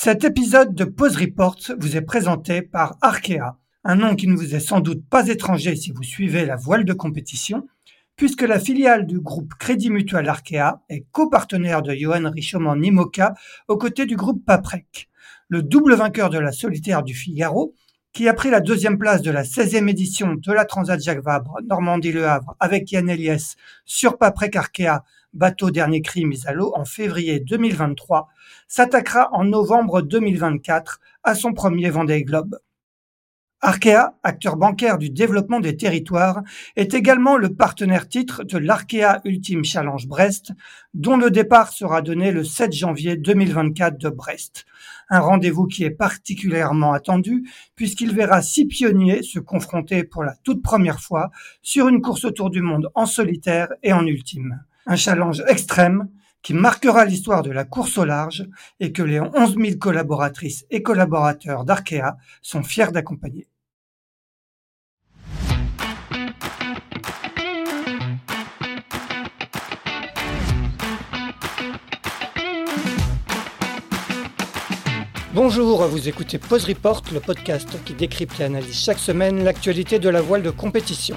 Cet épisode de Pause Report vous est présenté par Arkea, un nom qui ne vous est sans doute pas étranger si vous suivez la voile de compétition, puisque la filiale du groupe Crédit Mutuel Arkea est copartenaire de Johan Richoman Nimoka aux côtés du groupe Paprec. Le double vainqueur de la solitaire du Figaro, qui a pris la deuxième place de la 16e édition de la Transat Jacques Vabre Normandie-Le Havre avec Yann Eliès sur Paprec Arkea, bateau dernier cri mis à l'eau en février 2023, s'attaquera en novembre 2024 à son premier Vendée Globe. Arkea, acteur bancaire du développement des territoires, est également le partenaire titre de l'Arkea Ultime Challenge Brest, dont le départ sera donné le 7 janvier 2024 de Brest. Un rendez-vous qui est particulièrement attendu puisqu'il verra six pionniers se confronter pour la toute première fois sur une course autour du monde en solitaire et en ultime. Un challenge extrême qui marquera l'histoire de la course au large et que les 11 000 collaboratrices et collaborateurs d'Arkea sont fiers d'accompagner. Bonjour, vous écoutez Pause Report, le podcast qui décrypte et analyse chaque semaine l'actualité de la voile de compétition.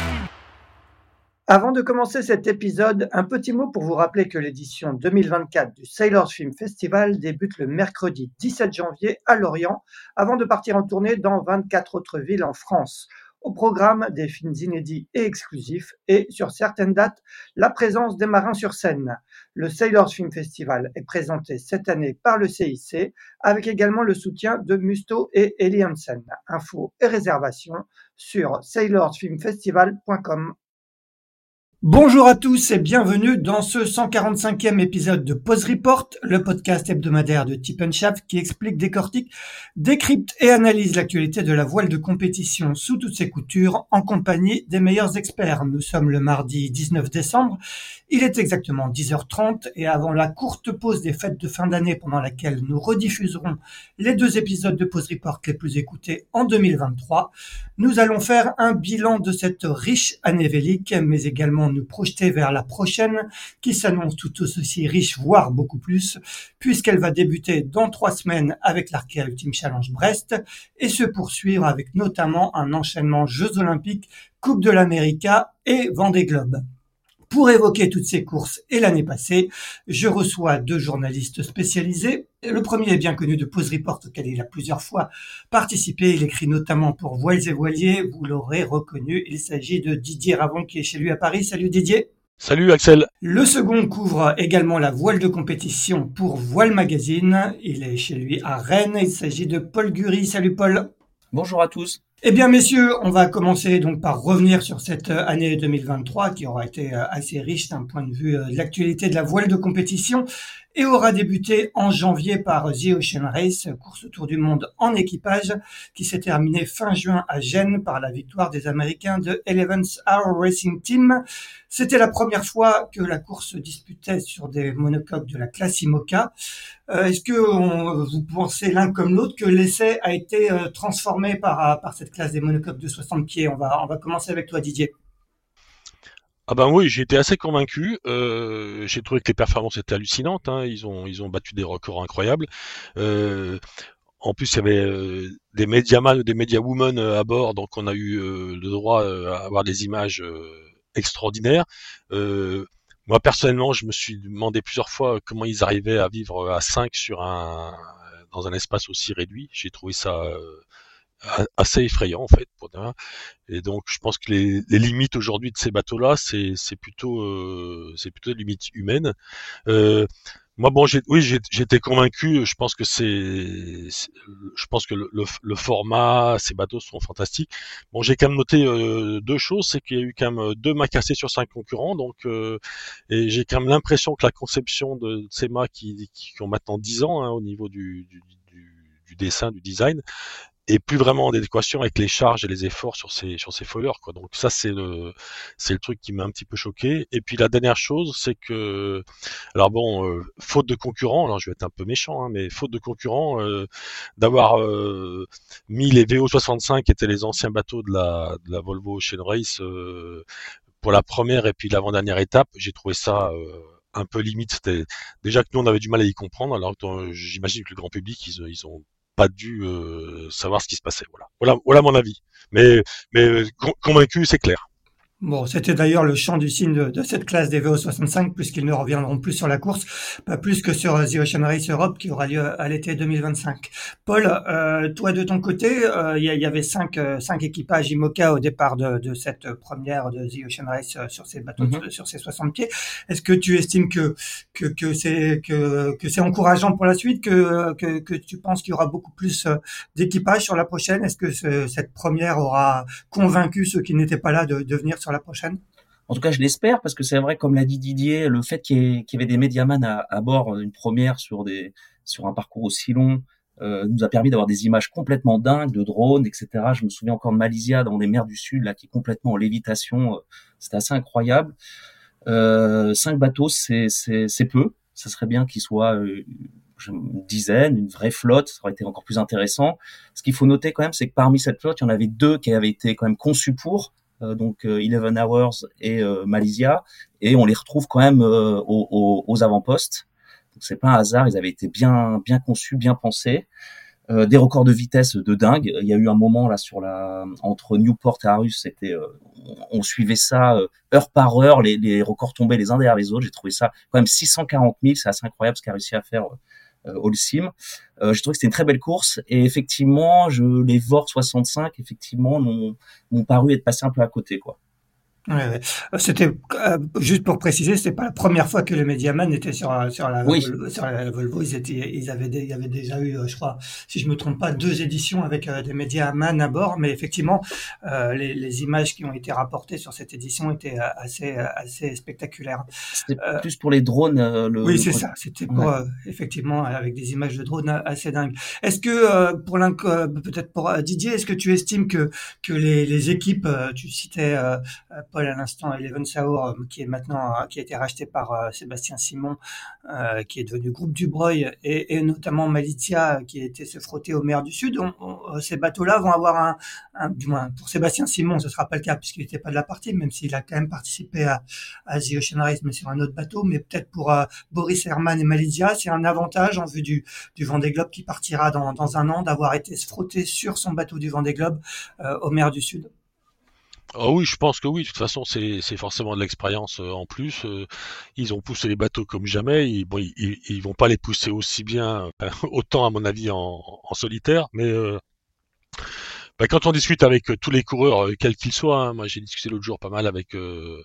Avant de commencer cet épisode, un petit mot pour vous rappeler que l'édition 2024 du Sailors Film Festival débute le mercredi 17 janvier à Lorient, avant de partir en tournée dans 24 autres villes en France. Au programme des films inédits et exclusifs et sur certaines dates, la présence des marins sur scène. Le Sailors Film Festival est présenté cette année par le CIC avec également le soutien de Musto et Eli Hansen. Infos et réservations sur sailorsfilmfestival.com. Bonjour à tous et bienvenue dans ce 145e épisode de Pause Report, le podcast hebdomadaire de Tip Shaft qui explique, décortique, décrypte et analyse l'actualité de la voile de compétition sous toutes ses coutures en compagnie des meilleurs experts. Nous sommes le mardi 19 décembre, il est exactement 10h30 et avant la courte pause des fêtes de fin d'année pendant laquelle nous rediffuserons les deux épisodes de Pause Report les plus écoutés en 2023, nous allons faire un bilan de cette riche année vélique mais également nous projeter vers la prochaine qui s'annonce tout aussi riche, voire beaucoup plus, puisqu'elle va débuter dans trois semaines avec l'Arkea Ultimate Challenge Brest et se poursuivre avec notamment un enchaînement Jeux Olympiques, Coupe de l'América et Vendée Globe. Pour évoquer toutes ces courses et l'année passée, je reçois deux journalistes spécialisés. Le premier est bien connu de Pause Report, auquel il a plusieurs fois participé. Il écrit notamment pour Voiles et Voiliers. Vous l'aurez reconnu. Il s'agit de Didier Ravon, qui est chez lui à Paris. Salut Didier. Salut Axel. Le second couvre également la voile de compétition pour Voile Magazine. Il est chez lui à Rennes. Il s'agit de Paul Gury. Salut Paul. Bonjour à tous. Eh bien, messieurs, on va commencer donc par revenir sur cette euh, année 2023 qui aura été euh, assez riche d'un point de vue euh, de l'actualité de la voile de compétition et aura débuté en janvier par The Ocean Race, course autour du monde en équipage, qui s'est terminée fin juin à Gênes par la victoire des Américains de Eleven's Hour Racing Team. C'était la première fois que la course se disputait sur des monocoques de la classe IMOCA. Euh, est-ce que vous pensez l'un comme l'autre que l'essai a été euh, transformé par, par cette classe des monocoques de 60 pieds? On va, on va commencer avec toi Didier. Ah ben oui, j'ai été assez convaincu. Euh, j'ai trouvé que les performances étaient hallucinantes. Hein. Ils ont ils ont battu des records incroyables. Euh, en plus, il y avait euh, des médias mâles, des médias women à bord, donc on a eu le droit à avoir des images extraordinaires. moi personnellement, je me suis demandé plusieurs fois comment ils arrivaient à vivre à 5 sur un dans un espace aussi réduit. J'ai trouvé ça assez effrayant en fait. Et donc je pense que les, les limites aujourd'hui de ces bateaux-là, c'est plutôt euh, c'est plutôt des limites humaines. Euh, moi bon, oui, j'étais convaincu. Je pense que c'est, je pense que le, le, format, ces bateaux sont fantastiques. Bon, j'ai quand même noté euh, deux choses, c'est qu'il y a eu quand même deux mâts cassés sur cinq concurrents, donc euh, et j'ai quand même l'impression que la conception de ces mâts qui, qui, ont maintenant 10 ans hein, au niveau du, du, du dessin, du design, et plus vraiment en adéquation avec les charges et les efforts sur ces sur ces foilers quoi. Donc ça c'est le c'est le truc qui m'a un petit peu choqué. Et puis la dernière chose c'est que alors bon euh, faute de concurrents, alors je vais être un peu méchant hein, mais faute de concurrents euh, d'avoir euh, mis les VO65 qui étaient les anciens bateaux de la de la Volvo Ocean Race pour la première et puis l'avant-dernière étape, j'ai trouvé ça un peu limite. C'était déjà que nous on avait du mal à y comprendre, alors j'imagine que le grand public ils, ils ont pas dû euh, savoir ce qui se passait. Voilà, voilà, voilà mon avis. Mais, mais convaincu, c'est clair. Bon, c'était d'ailleurs le champ du signe de, cette classe des VO65, puisqu'ils ne reviendront plus sur la course, pas plus que sur The Ocean Race Europe, qui aura lieu à l'été 2025. Paul, euh, toi de ton côté, euh, il y, avait cinq, euh, cinq équipages IMOCA au départ de, de, cette première de The Ocean Race sur ces bateaux, mhm. sur ces 60 pieds. Est-ce que tu estimes que que, que c'est que, que c'est encourageant pour la suite, que que, que tu penses qu'il y aura beaucoup plus d'équipages sur la prochaine? Est-ce que cette première aura convaincu ceux qui n'étaient pas là de, de venir sur la prochaine en tout cas, je l'espère parce que c'est vrai, comme l'a dit Didier, le fait qu'il y, ait avait des médiamans à, bord, une première sur des sur un parcours aussi long, euh, nous a permis d'avoir des images complètement dingues de drones, etc. Je me souviens encore de Malaysia dans les mers du Sud, là, qui est complètement en lévitation. C'était assez incroyable. Euh, cinq bateaux, c'est c'est peu. Ça serait bien qu'il soit euh, une dizaine, une vraie flotte, ça aurait été encore plus intéressant. Ce qu'il faut noter quand même, c'est que parmi cette flotte, il y en avait deux qui avaient été quand même conçus pour, euh, donc euh, Eleven Hours et euh, Malaysia, et on les retrouve quand même aux, avant-postes. C'est pas un hasard, ils avaient été bien bien conçus, bien pensés. Euh, des records de vitesse de dingue. Il y a eu un moment là sur la entre Newport et Arus, c'était on, suivait ça heure par heure, les, records tombaient les uns derrière les autres. J'ai trouvé ça quand même 640 000, c'est assez incroyable ce qu'a réussi à faire euh, Holcim. Euh, je trouve que c'était une très belle course et effectivement, je les VOR 65 effectivement m'ont paru être passés un peu à côté quoi. Ouais, C'était euh, juste pour préciser, c'était pas la première fois que le Mediaman était sur sur la, Volvo, sur la Volvo. Ils étaient, ils avaient, il y avait déjà eu, euh, je crois, si je me trompe pas, deux éditions avec euh, des Mediaman à bord. Mais effectivement, les, les, images qui ont été rapportées sur cette édition étaient assez assez spectaculaires. C'était plus pour les drones. Le, oui, c'est ça. C'était pour effectivement avec des images de drones assez dingues. Est-ce que pour peut-être pour Didier, est-ce que tu estimes que que les, les équipes, tu citais Paul à l'instant, Eleven Saur, euh, qui est maintenant, euh, qui a été racheté par euh, Sébastien Simon, qui est devenu groupe Dubreuil, et, et notamment Malitia, qui a été se frotter au mer du Sud. ces bateaux-là vont avoir un, du moins pour Sébastien Simon, ce sera pas le cas puisqu'il n'était pas de la partie, même s'il a quand même participé à, à The mais sur un autre bateau. Mais peut-être pour Boris Herman et Malitia, c'est un avantage en vue du, du Vendée Globe qui partira dans, dans un an d'avoir été se frotter sur son bateau du Vendée Globe au mer du Sud. Ah oui, je pense que oui. De toute façon, c'est forcément de l'expérience euh, en plus. Euh, ils ont poussé les bateaux comme jamais. Ils, bon, ils, vont pas les pousser aussi bien, autant à mon avis en, en solitaire, mais euh, bah, quand on discute avec euh, tous les coureurs, euh, quels qu'ils soient, hein, moi j'ai discuté l'autre jour pas mal avec euh,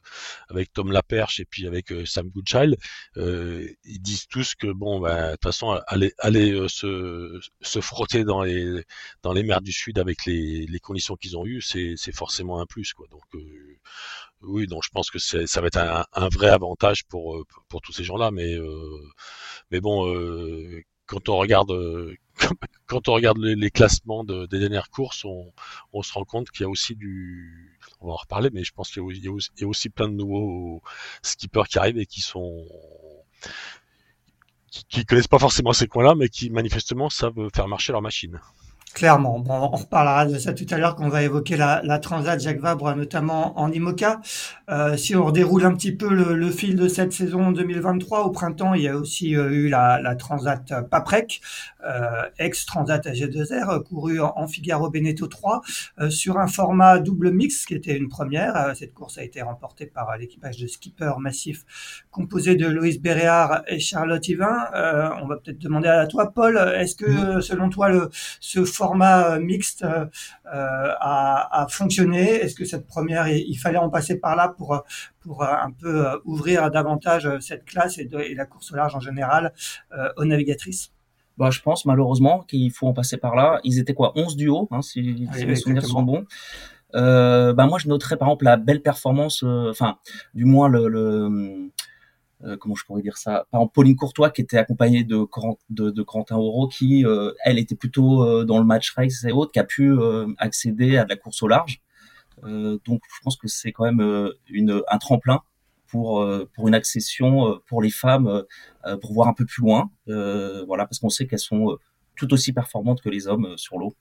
avec Tom Laperche et puis avec Sam Goodchild, ils disent tous que bon, bah, de toute façon, aller aller se se frotter dans les dans les mers du Sud avec les, les conditions qu'ils ont eues, c'est forcément un plus quoi. Donc oui, donc je pense que ça va être un, un, vrai avantage pour pour tous ces gens-là, mais mais bon quand on regarde quand on regarde les, classements de, des dernières courses, on, se rend compte qu'il y a aussi du, on va en reparler, mais je pense qu'il y, y, a aussi plein de nouveaux skippers qui arrivent et qui sont qui, qui connaissent pas forcément ces coins-là, mais qui manifestement savent faire marcher leur machine. Clairement. Bon, on reparlera de ça tout à l'heure quand on va évoquer la, la Transat Jacques Vabre, notamment en IMOCA. Euh, si on redéroule un petit peu le, le, fil de cette saison 2023, au printemps, il y a aussi euh, eu la, la Transat Paprec, euh, ex-Transat AG2R, courue en, Figaro Beneteau 3, euh, sur un format double mix, qui était une première. Euh, cette course a été remportée par l'équipage de skipper massif composé de Loïs Béréard et Charlotte Yvain. on va peut-être demander à toi, Paul, est-ce que, selon toi, le, ce format format euh, mixte euh, euh, a, fonctionné Est-ce que cette première, il, fallait en passer par là pour pour un peu ouvrir davantage cette classe et, la course au large en général aux navigatrices? Bah, je pense malheureusement qu'il faut en passer par là. Ils étaient quoi 11 duos, hein, si, les souvenirs sont bons. Euh, bah moi je noterais par exemple la belle performance, enfin du moins le, le euh, comment je pourrais dire ça? Par exemple, Pauline Courtois qui était accompagnée de, de, de Auro, qui elle était plutôt dans le match race et autres, qui a pu accéder à de la course au large. donc je pense que c'est quand même une, un tremplin pour pour une accession pour les femmes pour voir un peu plus loin. voilà, parce qu'on sait qu'elles sont tout aussi performantes que les hommes sur l'eau.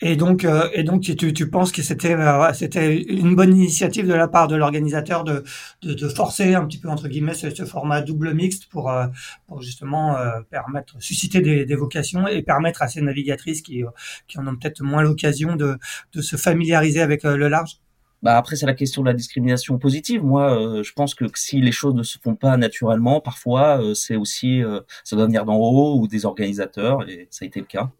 Et donc, euh, et donc, tu, tu penses que c'était euh, c'était une bonne initiative de la part de l'organisateur de, de, de, forcer un petit peu entre guillemets ce, ce format double mixte pour euh, pour justement permettre susciter des, des, vocations et permettre à ces navigatrices qui qui en ont peut-être moins l'occasion de de se familiariser avec le large? Bah après c'est la question de la discrimination positive. Moi, je pense que si les choses ne se font pas naturellement, parfois c'est aussi ça doit venir d'en haut ou des organisateurs et ça a été le cas.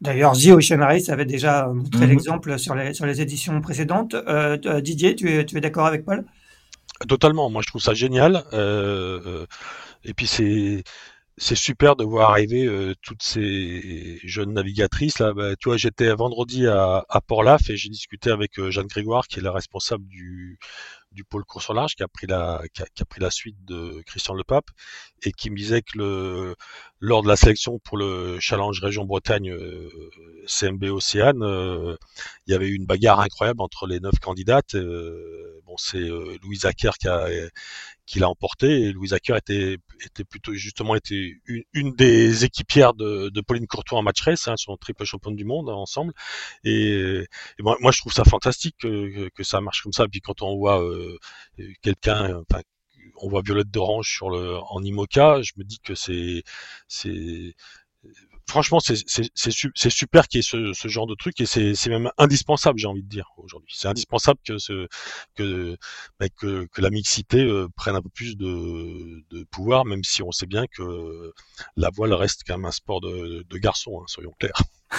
D'ailleurs, The Ocean Race avait déjà montré mhm. l'exemple sur les, sur les éditions précédentes. Euh, euh, Didier, tu es, tu es d'accord avec Paul? Totalement. Moi, je trouve ça génial. Euh, et puis, c'est c'est super de voir arriver toutes ces jeunes navigatrices là. Bah, tu vois, j'étais vendredi à, à Port-Laf et j'ai discuté avec Jeanne Grégoire, qui est la responsable du du pôle course au large qui a pris la qui a, pris la suite de Christian Le Pape et qui me disait que le lors de la sélection pour le challenge région Bretagne euh, CMB Océane euh, il y avait eu une bagarre incroyable entre les neuf candidates euh, bon c'est Louise Acker qui a qui l'a emporté. Et Louise Acker était, était plutôt justement était une, des équipières de, de, Pauline Courtois en match race, hein, son triple championne du monde ensemble. Et, moi, moi, je trouve ça fantastique que, que, ça marche comme ça. Puis quand on voit euh, quelqu'un, enfin, on voit Violette d'Orange en IMOCA, je me dis que c'est franchement, c'est super qu'il y ait ce, genre de truc et c'est même indispensable, j'ai envie de dire aujourd'hui. C'est indispensable que, bah, la mixité euh, prenne un peu plus de, de, pouvoir, même si on sait bien que la voile reste quand même un sport de, de garçons, hein, soyons clairs.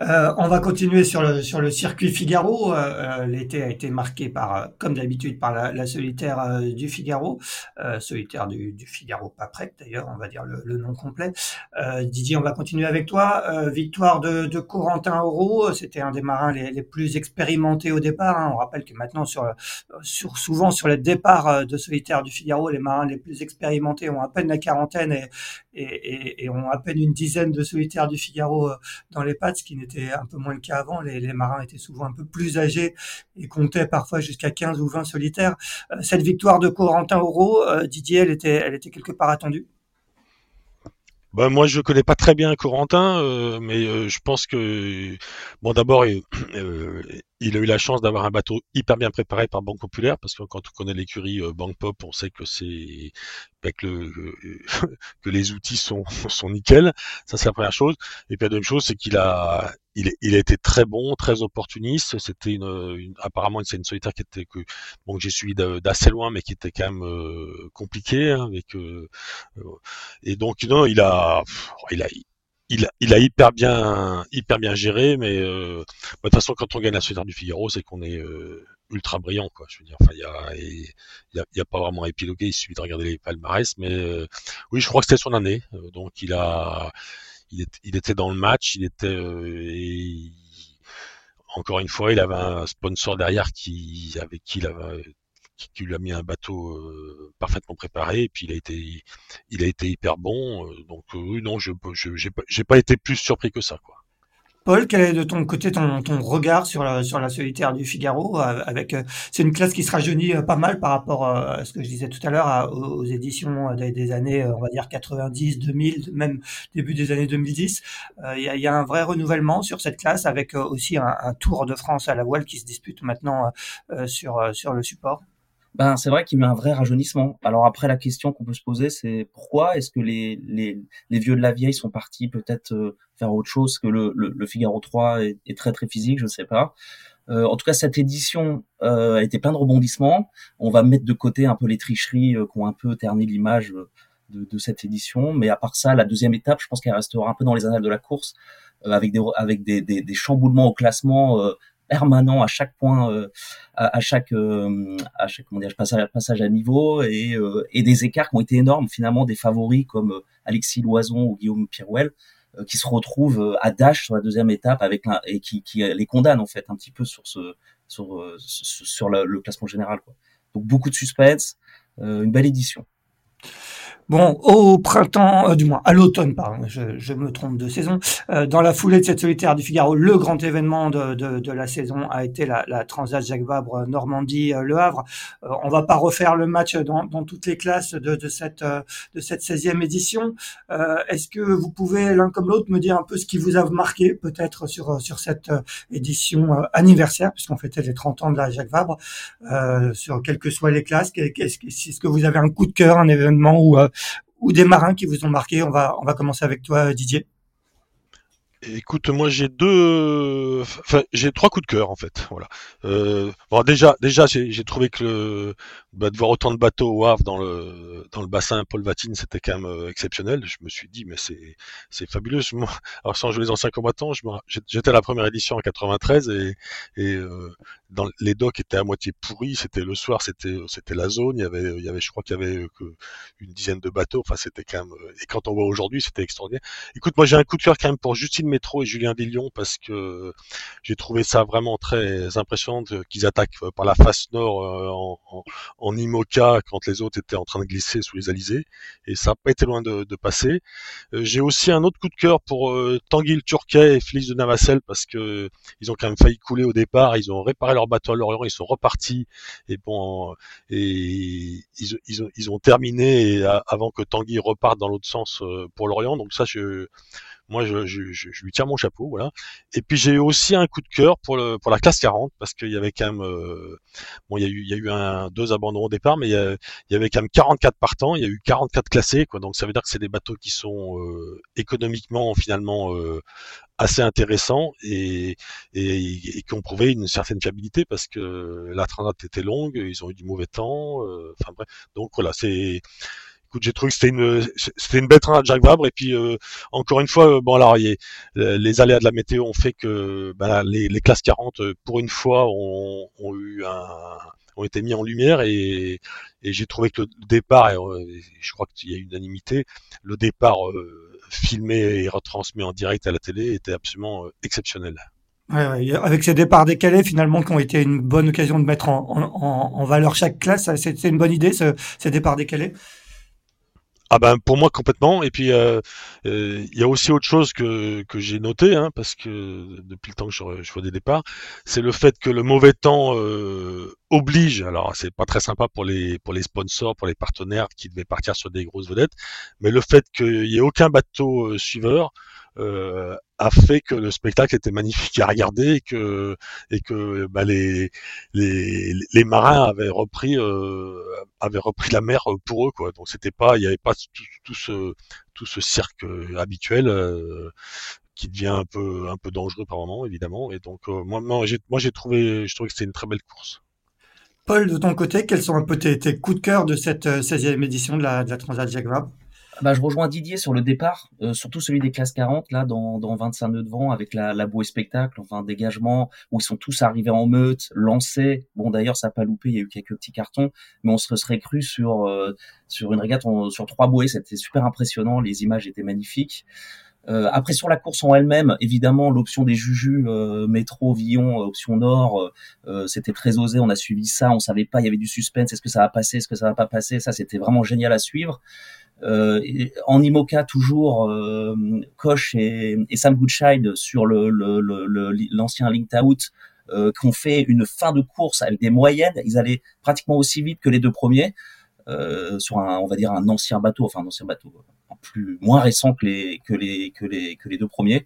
Euh, on va continuer sur le, circuit Figaro. Euh, euh, l'été a été marqué par, comme d'habitude, par la, solitaire du Figaro, solitaire du, Figaro pas prête d'ailleurs, on va dire le, nom complet. Didier, on va continuer avec toi. victoire de, de Corentin Oro, c'était un des marins les, plus expérimentés au départ. Hein. On rappelle que maintenant, souvent sur les départs de solitaire du Figaro, les marins les plus expérimentés ont à peine la quarantaine et, et ont à peine une dizaine de solitaires du Figaro dans les pattes, ce qui n'était un peu moins le cas avant. Les, marins étaient souvent un peu plus âgés et comptaient parfois jusqu'à 15 ou 20 solitaires. Euh, cette victoire de Corentin Auro, euh, Didier, elle était quelque part attendue? Bah, moi, je connais pas très bien Corentin, euh, mais je pense que bon, d'abord, il a eu la chance d'avoir un bateau hyper bien préparé par Banque Populaire, parce que quand on connaît l'écurie euh, Banque Pop, on sait que c'est bah, que, le, que les outils sont, sont nickel. Ça, c'est la première chose. Et puis la deuxième chose, c'est qu'il a il, il, a été très bon, très opportuniste. C'était une, apparemment c'est une solitaire qui était que bon que j'ai suivi d'assez loin, mais qui était quand même euh, compliqué hein, avec euh, et donc non, il a il a il, il, a hyper bien, hyper bien géré, mais euh, de toute façon, quand on gagne la solitaire du Figaro, c'est qu'on est, euh, ultra brillant, quoi. Je veux dire, enfin, il y a, y, a, y a, pas vraiment à épiloguer, il suffit de regarder les palmarès, mais euh, oui, je crois que c'était son année, donc il a, il, il, était dans le match, il était, et, encore une fois, il avait un sponsor derrière qui, avec qui il avait qui, lui a mis un bateau euh, parfaitement préparé et puis il a été il a été hyper bon euh, donc euh, non je j'ai pas, pas été plus surpris que ça quoi. Paul, quel est de ton côté ton, ton regard sur la, sur la solitaire du Figaro avec c'est une classe qui se rajeunit pas mal par rapport à ce que je disais tout à l'heure aux, éditions des, années on va dire 90, 2000, même début des années 2010. Il y, a, y, a, un vrai renouvellement sur cette classe avec aussi un, un, Tour de France à la voile qui se dispute maintenant sur sur le support ben c'est vrai qu'il y a un vrai rajeunissement. Alors après la question qu'on peut se poser c'est pourquoi est-ce que les, les, les vieux de la vieille sont partis peut-être euh, faire autre chose que le, le, Figaro 3 est, est, très très physique, je sais pas. Euh, en tout cas cette édition euh, a été plein de rebondissements. On va mettre de côté un peu les tricheries euh, qui ont un peu terni l'image de, de, cette édition, mais à part ça la deuxième étape, je pense qu'elle restera un peu dans les annales de la course avec des avec des, des, des chamboulements au classement permanent à chaque point, euh, à, chaque, euh, à chaque comment dire, passage, à niveau et, euh, et des écarts qui ont été énormes finalement des favoris comme Alexis Loison ou Guillaume Pirouel qui se retrouvent à Dash sur la deuxième étape avec et qui, qui les condamne en fait un petit peu sur ce sur sur le, classement général quoi. Donc beaucoup de suspense, une belle édition. Bon, au printemps, euh, du moins à l'automne, pardon, je, me trompe de saison. Euh, dans la foulée de cette solitaire du Figaro, le grand événement de, de, de la saison a été la, la Transat Jacques Vabre euh, Le Havre. on va pas refaire le match dans, dans toutes les classes de, de cette de cette 16e édition. Est-ce que vous pouvez l'un comme l'autre me dire un peu ce qui vous a marqué peut-être sur sur cette édition anniversaire puisqu'on fêtait les 30 ans de la Jacques Vabre sur quelles que soient les classes. Est-ce que vous avez un coup de cœur, un événement où ou des marins qui vous ont marqué On va, on va commencer avec toi, Didier. Écoute, moi j'ai deux, enfin j'ai trois coups de cœur en fait. Voilà. Euh, bon déjà, déjà j'ai trouvé que le, bah, de voir autant de bateaux au Havre dans le dans le bassin Paul Vatine, c'était quand même euh, exceptionnel. Je me suis dit mais c'est c'est fabuleux. alors sans jouer les anciens combattants, j'étais à la première édition en 93 et et euh, dans les docks étaient à moitié pourris. C'était le soir, c'était c'était la zone. Il y avait il y avait je crois qu'il y avait que une dizaine de bateaux. Enfin c'était quand même et quand on voit aujourd'hui, c'était extraordinaire. Écoute, moi j'ai un coup de cœur quand même pour Justine Métro et Julien Villion parce que j'ai trouvé ça vraiment très impressionnant qu'ils attaquent par la face nord euh, en, IMOCA quand les autres étaient en train de glisser sous les alizés et ça n'a pas été loin de, passer. Euh, j'ai aussi un autre coup de cœur pour euh, Tanguy le Turquet et Félix de Navacelle parce que ils ont quand même failli couler au départ, ils ont réparé leur bateau à Lorient, ils sont repartis et bon et ont, ils ont terminé avant que Tanguy reparte dans l'autre sens pour Lorient. Donc ça je moi je, je, je, lui tire mon chapeau, voilà. Et puis j'ai eu aussi un coup de cœur pour le pour la classe 40 parce qu'il y avait quand même euh, bon il y a eu il y a eu un deux abandons au départ, mais il y, avait quand même 44 partants, il y a eu 44 classés quoi. Donc ça veut dire que c'est des bateaux qui sont euh, économiquement finalement euh, assez intéressants et, et, et, qui ont prouvé une certaine fiabilité parce que la transat était longue, ils ont eu du mauvais temps, enfin bref. Donc voilà, c'est écoute, j'ai trouvé que c'était une, c'était une belle train à Jacques Vabre. Et puis, euh, encore une fois, euh, bon, alors, les aléas de la météo ont fait que ben, les, les, classes 40, euh, pour une fois, ont, ont, eu un, ont été mis en lumière. Et, j'ai trouvé que le départ, je crois qu'il y a unanimité, le départ filmé et retransmis en direct à la télé était absolument exceptionnel. Ouais, avec ces départs décalés, finalement, qui ont été une bonne occasion de mettre en, en, en valeur chaque classe, c'est une bonne idée, ce, ces départs décalés? Ah ben pour moi complètement. Et puis euh, euh, il y a aussi autre chose que, que j'ai noté, hein, parce que depuis le temps que je, je fais des départs, c'est le fait que le mauvais temps euh, oblige. Alors c'est pas très sympa pour les pour les sponsors, pour les partenaires qui devaient partir sur des grosses vedettes, mais le fait qu'il y ait aucun bateau suiveur euh, a fait que le spectacle était magnifique à regarder et que bah, les, marins avaient repris euh, avaient repris la mer pour eux quoi. Donc c'était pas il y avait pas tout, ce tout ce cirque habituel euh, qui devient un peu un peu dangereux par moment évidemment et donc moi moi j'ai moi j'ai trouvé je trouvais que c'était une très belle course. Paul de ton côté quels sont un peu tes, tes coups de cœur de cette 16e édition de la de la Transat Jacques Vabre? Bah, je rejoins Didier sur le départ, euh, surtout celui des classes 40, là, dans, dans 25 nœuds de vent, avec la, la bouée spectacle, enfin, dégagement, où ils sont tous arrivés en meute, lancés. Bon, d'ailleurs, ça n'a pas loupé, il y a eu quelques petits cartons, mais on se serait cru sur, euh, sur une régate, sur trois bouées, c'était super impressionnant, les images étaient magnifiques. Euh, après sur la course en elle-même, évidemment l'option des Juju euh, métro Villon option Nord, c'était très osé. On a suivi ça, on savait pas, il y avait du suspense. Est-ce que ça va passer, est-ce que ça va pas passer Ça c'était vraiment génial à suivre. Euh, en IMOCA toujours euh, Koch et, Sam Goodchild sur le, l'ancien Linked Out euh, qui ont fait une fin de course avec des moyennes. Ils allaient pratiquement aussi vite que les deux premiers euh, sur un, on va dire un ancien bateau, enfin un ancien bateau plus moins récent que les que les que les que les deux premiers.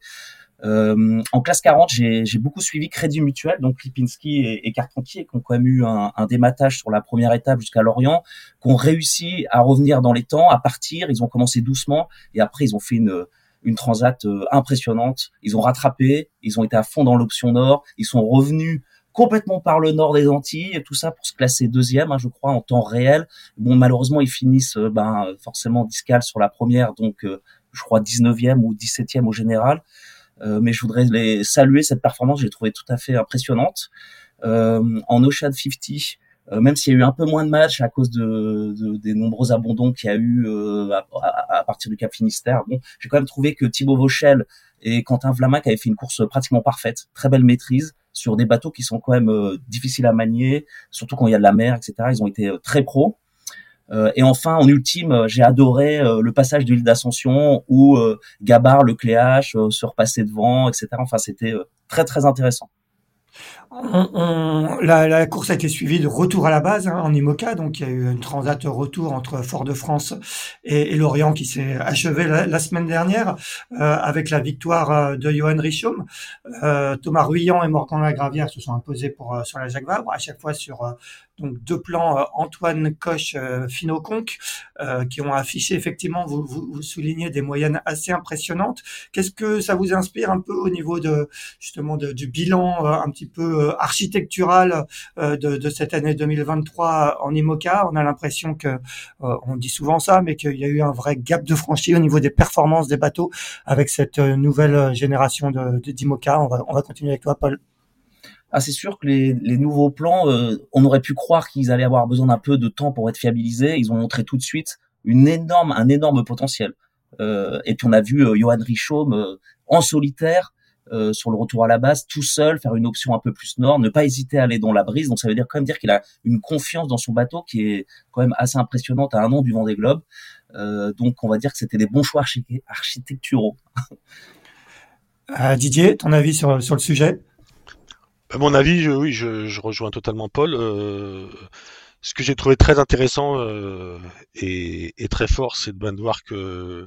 Euh, en classe 40, j'ai beaucoup suivi Crédit Mutuel, donc Lipinski et, et Carpentier, qui ont quand même eu un, un dématage sur la première étape jusqu'à Lorient, qui ont réussi à revenir dans les temps, à partir. Ils ont commencé doucement et après ils ont fait une une transat euh, impressionnante. Ils ont rattrapé, ils ont été à fond dans l'option nord, ils sont revenus complètement par le nord des Antilles tout ça pour se classer deuxième, hein, je crois, en temps réel. Bon, malheureusement, ils finissent euh, ben, forcément discal sur la première, donc je crois 19e ou 17e au général. Euh, mais je voudrais les saluer cette performance, j'ai trouvé tout à fait impressionnante. Euh, en Ocean 50, euh, même s'il y a eu un peu moins de matchs à cause de, de des nombreux abandons qu'il y a eu à, à, partir du Cap Finistère, bon, j'ai quand même trouvé que Thibaut Vauchel Et Quentin Vlaminck avait fait une course pratiquement parfaite, très belle maîtrise sur des bateaux qui sont quand même difficiles à manier, surtout quand il y a de la mer, etc. Ils ont été très pros. Et enfin, en ultime, j'ai adoré le passage de l'île d'Ascension où Gabard, le Cléache, se repassait devant, etc. Enfin, c'était très très intéressant on, la, la, course a été suivie de retour à la base hein, en IMOCA, donc il y a eu une transat retour entre Fort-de-France et, et, Lorient qui s'est achevé la, semaine dernière euh, avec la victoire euh, de Johan Richaume. Euh, Thomas Ruyant et Morgan Lagravière se sont imposés pour sur la Jacques Vabre, à chaque fois sur donc deux plans euh, Antoine Coche, euh, Finoconque, euh, qui ont affiché effectivement, vous, vous, soulignez des moyennes assez impressionnantes. Qu'est-ce que ça vous inspire un peu au niveau de justement du bilan un petit peu architectural de, de, cette année 2023 en IMOCA On a l'impression que, on dit souvent ça, mais qu'il y a eu un vrai gap de franchi au niveau des performances des bateaux avec cette nouvelle génération de d'IMOCA. On va, on va continuer avec toi, Paul ah, c'est sûr que les, nouveaux plans, euh, on aurait pu croire qu'ils allaient avoir besoin d'un peu de temps pour être fiabilisés. Ils ont montré tout de suite une énorme, un énorme potentiel. Euh, et puis on a vu euh, Johan Richaume euh, en solitaire sur le retour à la base, tout seul, faire une option un peu plus nord, ne pas hésiter à aller dans la brise. Donc ça veut dire quand même dire qu'il a une confiance dans son bateau qui est quand même assez impressionnante à un an du Vendée Globe. donc on va dire que c'était des bons choix architecturaux. Didier, ton avis sur, sur le sujet? À mon avis, oui, je, rejoins totalement Paul. Euh, ce que j'ai trouvé très intéressant euh, et, très fort, c'est de voir que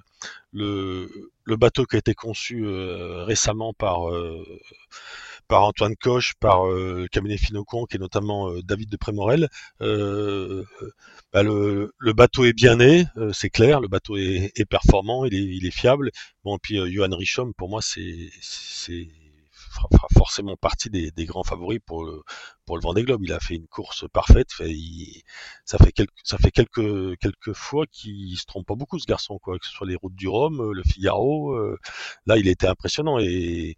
le, bateau qui a été conçu euh, récemment par par Antoine Coche, par le cabinet Finocon, qui est notamment David de Prémorel. Bah, le, bateau est bien né, c'est clair, le bateau est, performant, il est, il est, fiable. Bon, puis Johan Richom, pour moi, c'est fera forcément partie des, grands favoris pour le, pour le Vendée Globe. Il a fait une course parfaite. ça fait quelques, ça fait quelques, quelques fois qu'il se trompe pas beaucoup, ce garçon, quoi. Que ce soit les routes du Rhum, le Figaro. Euh, là, il était impressionnant et,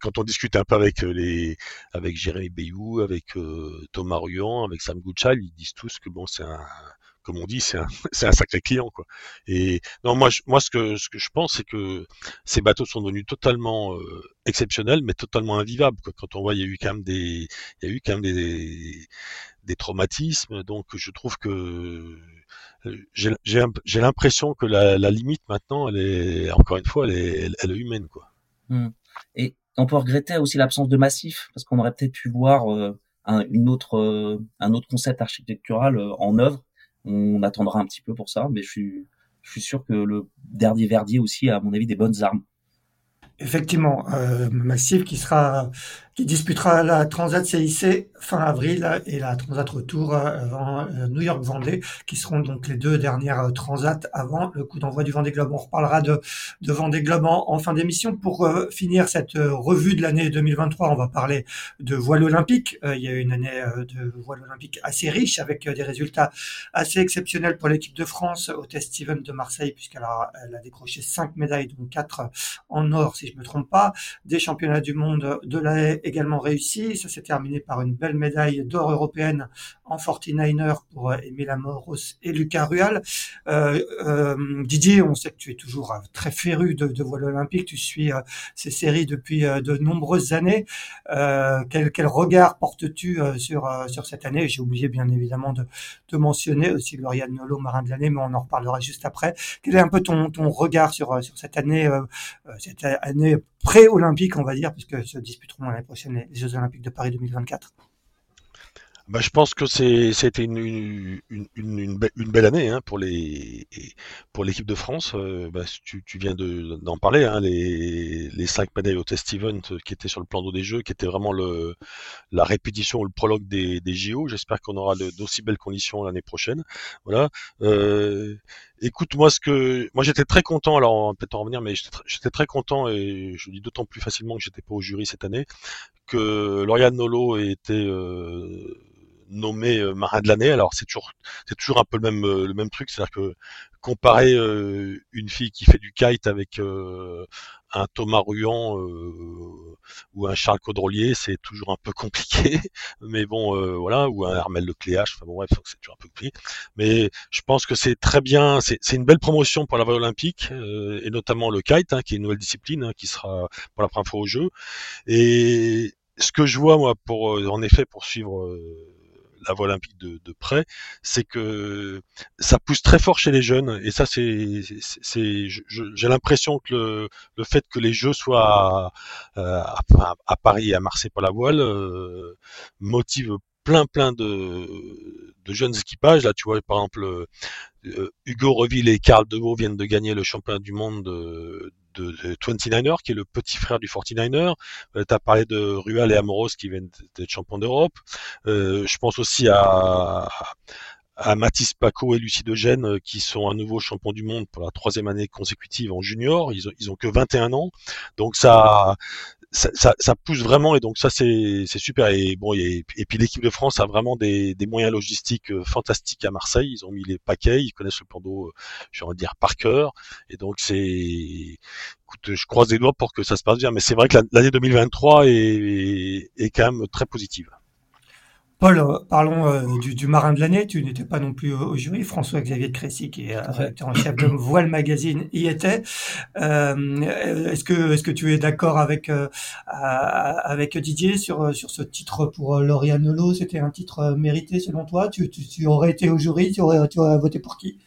quand on discute un peu avec les, avec Jérémy Bayou, avec euh, Thomas Ruan, avec Sam Goodchild, ils disent tous que bon, c'est un, comme on dit, c'est un, sacré client, quoi. Et non, moi, moi, ce que, je pense, c'est que ces bateaux sont devenus totalement euh, exceptionnels, mais totalement invivables. Quand on voit, il y a eu quand même des, il y a eu quand même des, traumatismes. Donc, je trouve que euh, j'ai l'impression que la, limite maintenant, elle est, encore une fois, elle est, elle, est humaine, quoi. Mmh. Et on peut regretter aussi l'absence de massif, parce qu'on aurait peut-être pu voir euh, un, une autre, un autre concept architectural en œuvre on attendra un petit peu pour ça, mais je suis, sûr que le dernier Verdier aussi a, à mon avis, des bonnes armes. Effectivement, euh, Massif qui sera qui disputera la Transat CIC fin avril et la Transat Retour avant euh, New York Vendée, qui seront donc les deux dernières euh, Transats avant le coup d'envoi du Vendée Globe. On reparlera de, de Vendée Globe en, fin d'émission. Pour euh, finir cette revue de l'année 2023, on va parler de voile olympique. il y a eu une année de voile olympique assez riche avec des résultats assez exceptionnels pour l'équipe de France au Test Steven de Marseille, puisqu'elle a, elle a décroché cinq médailles, dont quatre en or, si je me trompe pas, des championnats du monde de la également réussi. Ça s'est terminé par une belle médaille d'or européenne en 49er pour Emile Amoros et Lucas Rual. Euh, euh, Didier, on sait que tu es toujours euh, très féru de, voile olympique. Tu suis ces séries depuis de nombreuses années. quel, regard portes-tu sur, sur cette année? J'ai oublié bien évidemment de, de mentionner aussi Lauriane Nolo, marin de l'année, mais on en reparlera juste après. Quel est un peu ton, ton regard sur, sur cette année, cette année pré-olympique, on va dire, puisque se disputeront l'année prochaine les Jeux olympiques de Paris 2024 bah, je pense que c'était une, une, une, une, belle année hein, pour les pour l'équipe de France. Euh, bah, tu, tu, viens d'en parler, hein, les, les cinq médailles au test event qui étaient sur le plan d'eau des Jeux, qui étaient vraiment le, la répétition ou le prologue des, des JO. J'espère qu'on aura d'aussi belles conditions l'année prochaine. Voilà. Euh, écoute, moi ce que moi j'étais très content. Alors on peut-être en revenir, mais j'étais très content et je le dis d'autant plus facilement que j'étais pas au jury cette année que Lauriane Nolo était euh, nommé marin de l'année. Alors c'est toujours c'est toujours un peu le même le même truc, c'est-à-dire que comparer une fille qui fait du kite avec un Thomas Ruan euh, ou un Charles Caudrelier, c'est toujours un peu compliqué. Mais bon, euh, voilà, ou un Hermel de Cléache. Enfin bon, bref, c'est toujours un peu compliqué. Mais je pense que c'est très bien. C'est une belle promotion pour la voile olympique euh, et notamment le kite, hein, qui est une nouvelle discipline, hein, qui sera pour la première fois au jeu. Et ce que je vois moi, pour en effet, pour suivre la voie olympique de, de près, c'est que ça pousse très fort chez les jeunes. Et ça, c'est, c'est, j'ai l'impression que le, le, fait que les Jeux soient à, à, Paris et à Marseille pour la voile euh, motive plein plein de, de, jeunes équipages. Là, tu vois, par exemple, euh, Hugo Reville et Karl Deveau viennent de gagner le championnat du monde de, de, 29er, qui est le petit frère du 49er. Euh, tu as parlé de Rual et Amoros qui viennent d'être champions d'Europe. Euh, je pense aussi à, à Mathis Paco et Lucie de Gênes euh, qui sont à nouveau champions du monde pour la troisième année consécutive en junior. Ils ont, ils ont que 21 ans. Donc ça, ça, ça, ça, pousse vraiment et donc ça c'est super. Et bon et, puis l'équipe de France a vraiment des, moyens logistiques euh, fantastiques à Marseille. Ils ont mis les paquets ils connaissent le plan d'eau je vais dire par cœur. Et donc c'est écoute je croise les doigts pour que ça se passe bien. Mais c'est vrai que l'année 2023 est, est quand même très positive Paul, euh, parlons euh, du, du, marin de l'année. Tu n'étais pas non plus au, jury. François-Xavier de Crécy, qui est directeur en chef de Voile Magazine, y était. Euh, est-ce que est-ce que tu es d'accord avec avec Didier sur sur ce titre pour Lauriane Nolo? C'était un titre mérité selon toi? Tu, tu, aurais été au jury, tu aurais tu aurais voté pour qui?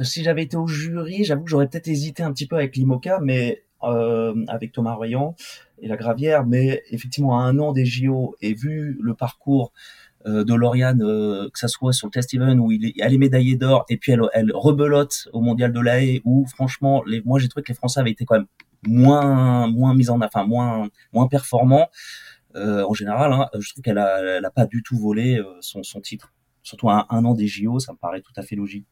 Si j'avais été au jury, j'avoue que j'aurais peut-être hésité un petit peu avec l'Imoca, mais avec Thomas Royan et la Gravière, mais effectivement à un an des JO et vu le parcours euh, de Lauriane, euh, que ça soit sur le test event où il elle est médaillée d'or et puis elle, rebelote au mondial de la haie où franchement, les, moi j'ai trouvé que les Français avaient été quand même moins moins mis en enfin moins moins performants euh, en général. Hein, je trouve qu'elle a, pas du tout volé son, son titre, surtout à un an des JO, ça me paraît tout à fait logique.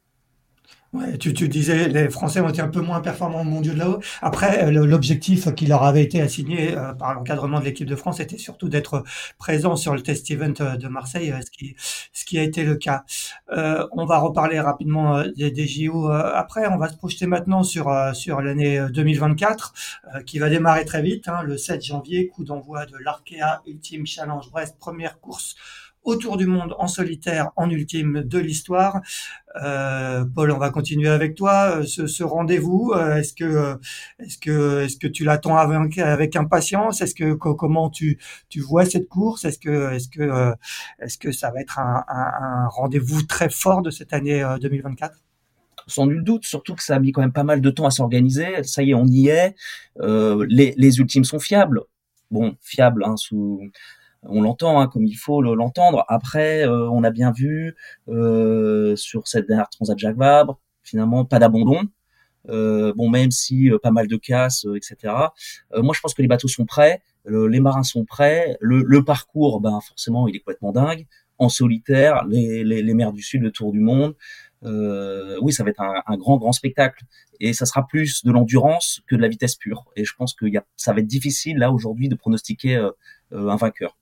Ouais, tu, tu disais les Français ont été un peu moins performants au mondiaux de là-haut. Après, euh, l'objectif qui leur avait été assigné euh, par l'encadrement de l'équipe de France était surtout d'être présent sur le test event euh, de Marseille, ce qui, ce qui a été le cas. Euh, on va reparler rapidement des, des JO après. On va se projeter maintenant sur sur l'année 2024 qui va démarrer très vite, hein, le 7 janvier, coup d'envoi de l'Arkea Ultime Challenge Brest, première course autour du monde en solitaire, en ultime de l'histoire. Euh, Paul, on va continuer avec toi. Euh, ce, rendez-vous, euh, est-ce que, est-ce que, est-ce que tu l'attends avec, impatience? Est-ce que comment tu, tu vois cette course? Est-ce que, est-ce que, est-ce que ça va être un, rendez-vous très fort de cette année 2024 sans nul doute, surtout que ça a mis quand même pas mal de temps à s'organiser. Ça y est, on y est. Les, les ultimes sont fiables. Bon, fiables hein, sous on l'entend hein, comme il faut l'entendre. Après, euh, on a bien vu euh, sur cette dernière Transat Jacques Vabre, finalement pas d'abandon. Euh, bon, même si pas mal de casse, etc. moi, je pense que les bateaux sont prêts, les marins sont prêts, le, parcours, ben forcément, il est complètement dingue. En solitaire, les, les, mers du Sud, le tour du monde. oui, ça va être un, grand, grand spectacle. Et ça sera plus de l'endurance que de la vitesse pure. Et je pense que y a, ça va être difficile, là, aujourd'hui, de pronostiquer un vainqueur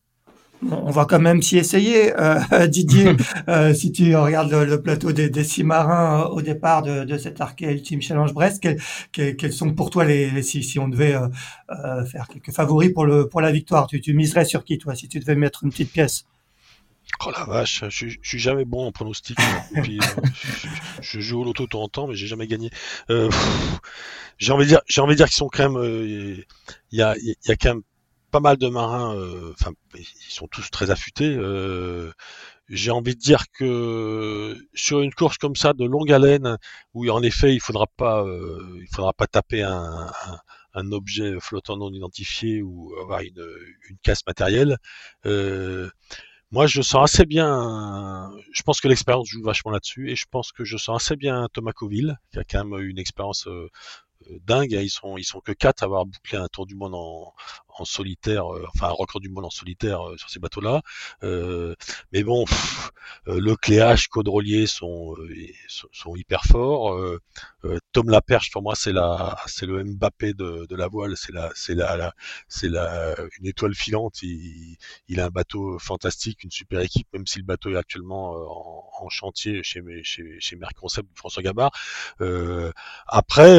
on va quand même s'y essayer, euh, Didier. euh, si tu regardes le, plateau des, des, six marins euh, au départ de, de cet Arkea Ultime Challenge Brest, quels, quels, sont pour toi les, si, si, on devait euh, euh, faire quelques favoris pour le pour la victoire, tu, tu miserais sur qui toi si tu devais mettre une petite pièce? Oh la vache, je, je, suis jamais bon en pronostic. Puis, je, joue au loto de temps en temps, mais j'ai jamais gagné. j'ai envie de dire, j'ai envie de dire qu'ils sont quand même, il y a, il y a quand même pas mal de marins, euh, enfin, ils sont tous très affûtés. Euh, j'ai envie de dire que sur une course comme ça de longue haleine, où en effet il faudra pas, euh, il faudra pas taper un, objet flottant non identifié ou avoir une, une casse matérielle. moi, je sens assez bien. Je pense que l'expérience joue vachement là-dessus, et je pense que je sens assez bien Thomas Coville, qui a quand même une expérience dingue. Hein. Ils sont ils sont que quatre à avoir bouclé un tour du monde en, en solitaire, enfin un record du monde en solitaire sur ces bateaux-là. mais bon, le Cléache, Caudrelier sont, sont, hyper forts. Tom Laperche, pour moi, c'est la, c'est le Mbappé de, de la voile, c'est la, c'est la, c'est la, une étoile filante. Il, il, a un bateau fantastique, une super équipe, même si le bateau est actuellement en, en chantier chez, chez, chez Merconcept, François Gabard. après,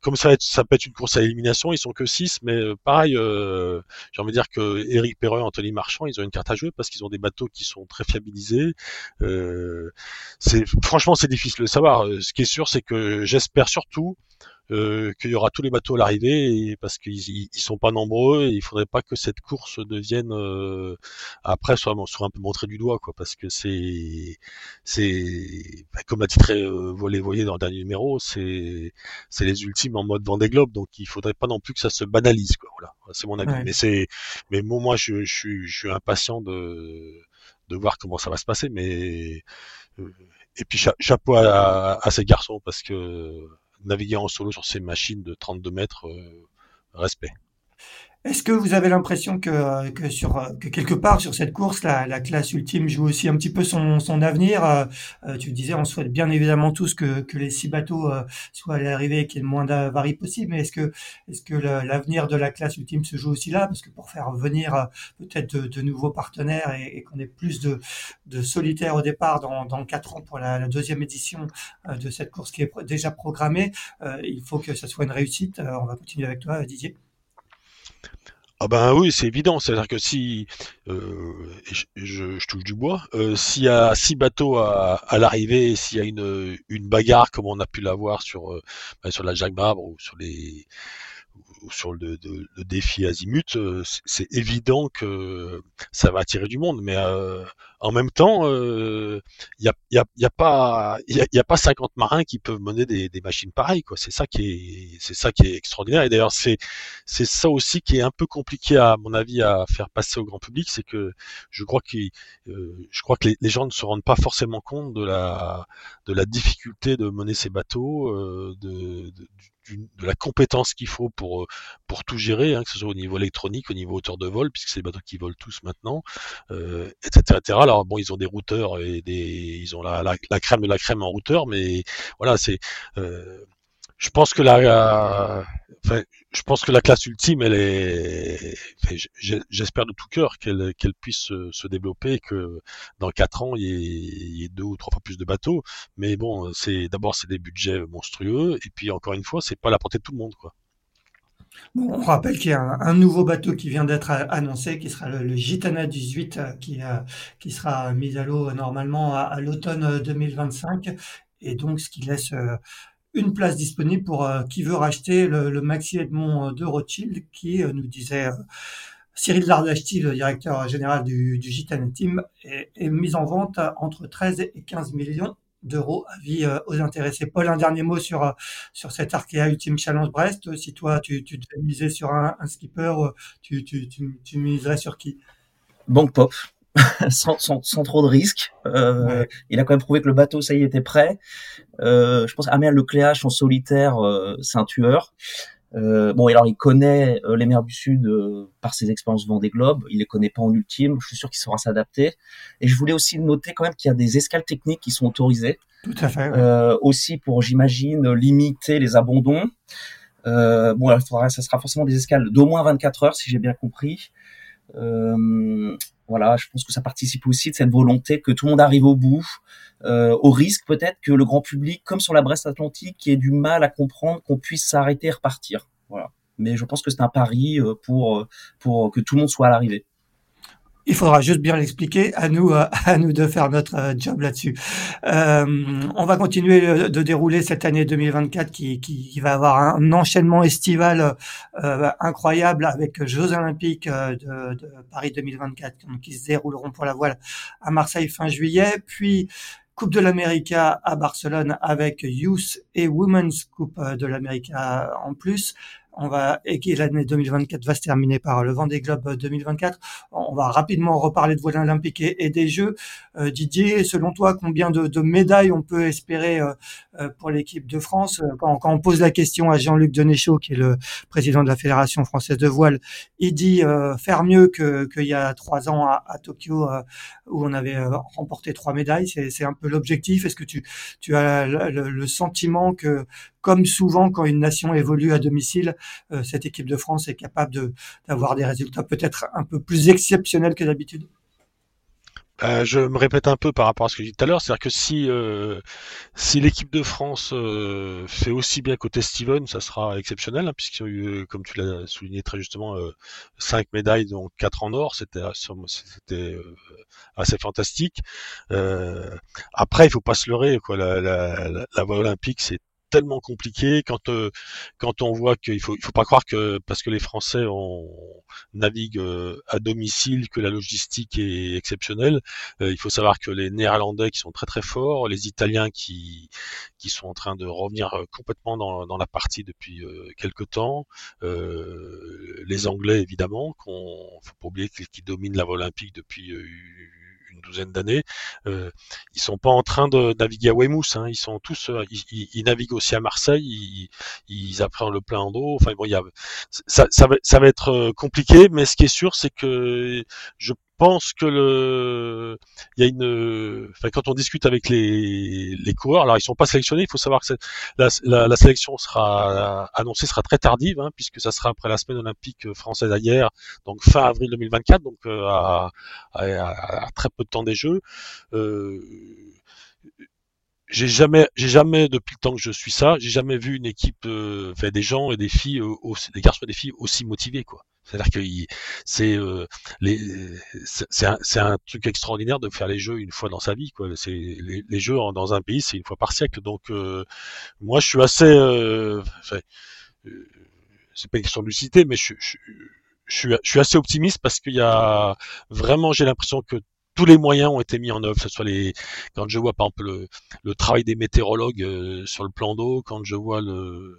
comme ça, ça peut être une course à élimination, ils sont que 6, mais pareil, j'ai envie de dire que Eric Perreux, Anthony Marchand, ils ont une carte à jouer parce qu'ils ont des bateaux qui sont très fiabilisés. Euh, c'est franchement c'est difficile de savoir. Ce qui est sûr, c'est que j'espère surtout euh, qu'il y aura tous les bateaux à l'arrivée parce qu'ils ils sont pas nombreux et il faudrait pas que cette course devienne euh, après soit, soit un peu montrée du doigt quoi parce que c'est c'est bah, comme a titré euh, Voler voyez dans le dernier numéro c'est c'est les ultimes en mode Vendée Globe donc il faudrait pas non plus que ça se banalise quoi voilà. C'est mon avis. Mais c'est mais moi je, je suis je suis impatient de de voir comment ça va se passer mais euh, et puis chapeau à, à, ces garçons parce que naviguer en solo sur ces machines de 32 mètres, euh, respect. Est-ce que vous avez l'impression que, quelque part sur cette course, la, la classe ultime joue aussi un petit peu son, avenir euh, euh Tu disais, on souhaite bien évidemment tous que, les six bateaux euh, soient à l'arrivée et qu'il y ait le moins d'avaries possible, mais est-ce que, l'avenir de la classe ultime se joue aussi là? Parce que pour faire venir euh, peut-être de, nouveaux partenaires et, qu'on ait plus de, solitaires au départ dans, dans quatre ans pour la, la deuxième édition de cette course qui est déjà programmée, il faut que ça soit une réussite. on va continuer avec toi, Didier. Ah ben oui, c'est évident. C'est-à-dire que si euh, je, touche du bois, euh, s'il y a six bateaux à, l'arrivée, s'il y a une, bagarre comme on a pu l'avoir sur euh, ben, la Jacques Vabre ou sur le, le défi Azimut, c'est évident que ça va attirer du monde. Mais en même temps, il euh, n'y a, y a, y a, pas il y a, pas 50 marins qui peuvent mener des, des machines pareilles. Quoi. C'est ça qui est c'est ça qui est extraordinaire. Et d'ailleurs, c'est c'est ça aussi qui est un peu compliqué à mon avis à faire passer au grand public, c'est que je crois que je crois que les, les, gens ne se rendent pas forcément compte de la de la difficulté de mener ces bateaux, de, de de la compétence qu'il faut pour pour tout gérer, hein, que ce soit au niveau électronique, au niveau hauteur de vol, puisque c'est des bateaux qui volent tous maintenant, euh, etc., etc. Bon, ils ont des routeurs et des, ils ont la, la, crème de la crème en routeur, mais voilà, c'est euh, je pense que la, enfin, je pense que la classe ultime, elle est, j'espère de tout cœur qu'elle qu'elle puisse se, développer, que dans quatre ans il y, ait, deux ou trois fois plus de bateaux. Mais bon, c'est d'abord c'est des budgets monstrueux, et puis encore une fois, c'est pas la portée de tout le monde, quoi. Bon, on rappelle qu'il y a un, nouveau bateau qui vient d'être annoncé, qui sera le, Gitana 18, euh, qui, euh, qui sera mis à l'eau normalement à, l'automne 2025, et donc ce qui laisse une place disponible pour euh, qui veut racheter le, le, Maxi Edmond euh, de Rothschild, qui euh, nous disait Cyril Lardachti, le directeur général du, du Team, est, est, mis en vente entre 13 et 15 millions d'euros. Avis aux intéressés. Paul, un dernier mot sur sur cet Arkea Ultimate Challenge Brest. Si toi, tu, tu devais miser sur un, un skipper, tu, tu, tu, tu miserais sur qui? Banque Pop. sans, sans, sans, trop de risques. Euh, Il a quand même prouvé que le bateau, ça y était prêt. Euh, je pense Amel Lecléache en solitaire, euh, c'est un tueur. Euh, bon, alors il connaît euh, les mers du Sud euh, par ses expériences Vendée Globe. Il les connaît pas en ultime. Je suis sûr qu'il saura s'adapter. Et je voulais aussi noter quand même qu'il y a des escales techniques qui sont autorisées. Tout à fait. aussi pour, j'imagine, limiter les abandons. bon, il faudra, ça sera forcément des escales d'au moins 24 heures, si j'ai bien compris. Euh, voilà, je pense que ça participe aussi de cette volonté que tout le monde arrive au bout, euh, au risque peut-être que le grand public, comme sur la Brest Atlantique, ait du mal à comprendre qu'on puisse s'arrêter et repartir. Voilà. Mais je pense que c'est un pari euh, pour pour que tout le monde soit à l'arrivée. Il faudra juste bien l'expliquer à nous, euh, à nous de faire notre euh, job là-dessus. Euh, on va continuer de dérouler cette année 2024 qui, qui, va avoir un enchaînement estival euh, incroyable avec Jeux Olympiques de, de, Paris 2024 qui se dérouleront pour la voile à Marseille fin juillet, puis Coupe de l'Amérique à Barcelone avec Youth et Women's Coupe de l'Amérique en plus, on va et l'année 2024 va se terminer par le Vendée Globe 2024. On va rapidement reparler de voile olympique et, des Jeux. Euh, Didier, selon toi, combien de, médailles on peut espérer euh, euh pour l'équipe de France? Quand, on pose la question à Jean-Luc Denéchaud, qui est le président de la Fédération française de voile, il dit faire mieux que qu'il y a trois ans à, Tokyo où on avait remporté trois médailles. C'est un peu l'objectif. Est-ce que tu, tu as le sentiment que comme souvent quand une nation évolue à domicile, euh, cette équipe de France est capable d'avoir des résultats peut-être un peu plus exceptionnels que d'habitude. Euh, je me répète un peu par rapport à ce que j'ai dit tout à l'heure, c'est-à-dire que si euh, si l'équipe de France fait aussi bien côté Steven, ça sera exceptionnel, hein, puisqu'il y a eu, comme tu l'as souligné très justement, cinq médailles, dont quatre en or, c'était c'était assez fantastique. après, il faut pas se leurrer, quoi. La, la, la voie olympique, c'est tellement compliqué quand euh, quand on voit qu'il faut il faut pas croire que parce que les Français on navigue euh, à domicile que la logistique est exceptionnelle. Euh, il faut savoir que les Néerlandais qui sont très très forts, les Italiens qui qui sont en train de revenir complètement dans, dans la partie depuis quelque temps, les Anglais évidemment qu'on faut pas oublier qu'ils dominent la voie olympique depuis douzaine d'années, euh, ils sont pas en train de naviguer à Weymouth. Hein. Ils sont tous, euh, ils, naviguent aussi à Marseille. Ils, ils apprennent le plein d'eau. Enfin bon, il y a, ça, ça, va, ça va être euh, compliqué, mais ce qui est sûr, c'est que je pense que le, il y a une, enfin quand on discute avec les, les coureurs, alors ils sont pas sélectionnés, il faut savoir que la, la, la, sélection sera annoncée sera très tardive, hein, puisque ça sera après la semaine olympique française hier, donc fin avril 2024, donc euh, à, à, à, très peu de temps des Jeux. Euh, j'ai jamais, j'ai jamais depuis le temps que je suis ça, j'ai jamais vu une équipe, euh, fait des gens et des filles, euh, des garçons et des filles aussi motivés quoi. C'est-à-dire que c'est euh, c'est un, un, truc extraordinaire de faire les jeux une fois dans sa vie quoi. C'est les, les, jeux dans un pays, c'est une fois par siècle. Donc euh, moi je suis assez, euh, c'est pas une question de lucidité, mais je, je, je, suis, je suis assez optimiste parce qu'il y a vraiment, j'ai l'impression que tous les moyens ont été mis en œuvre, que ce soit les quand je vois par exemple le, le travail des météorologues euh, sur le plan d'eau, quand je vois le,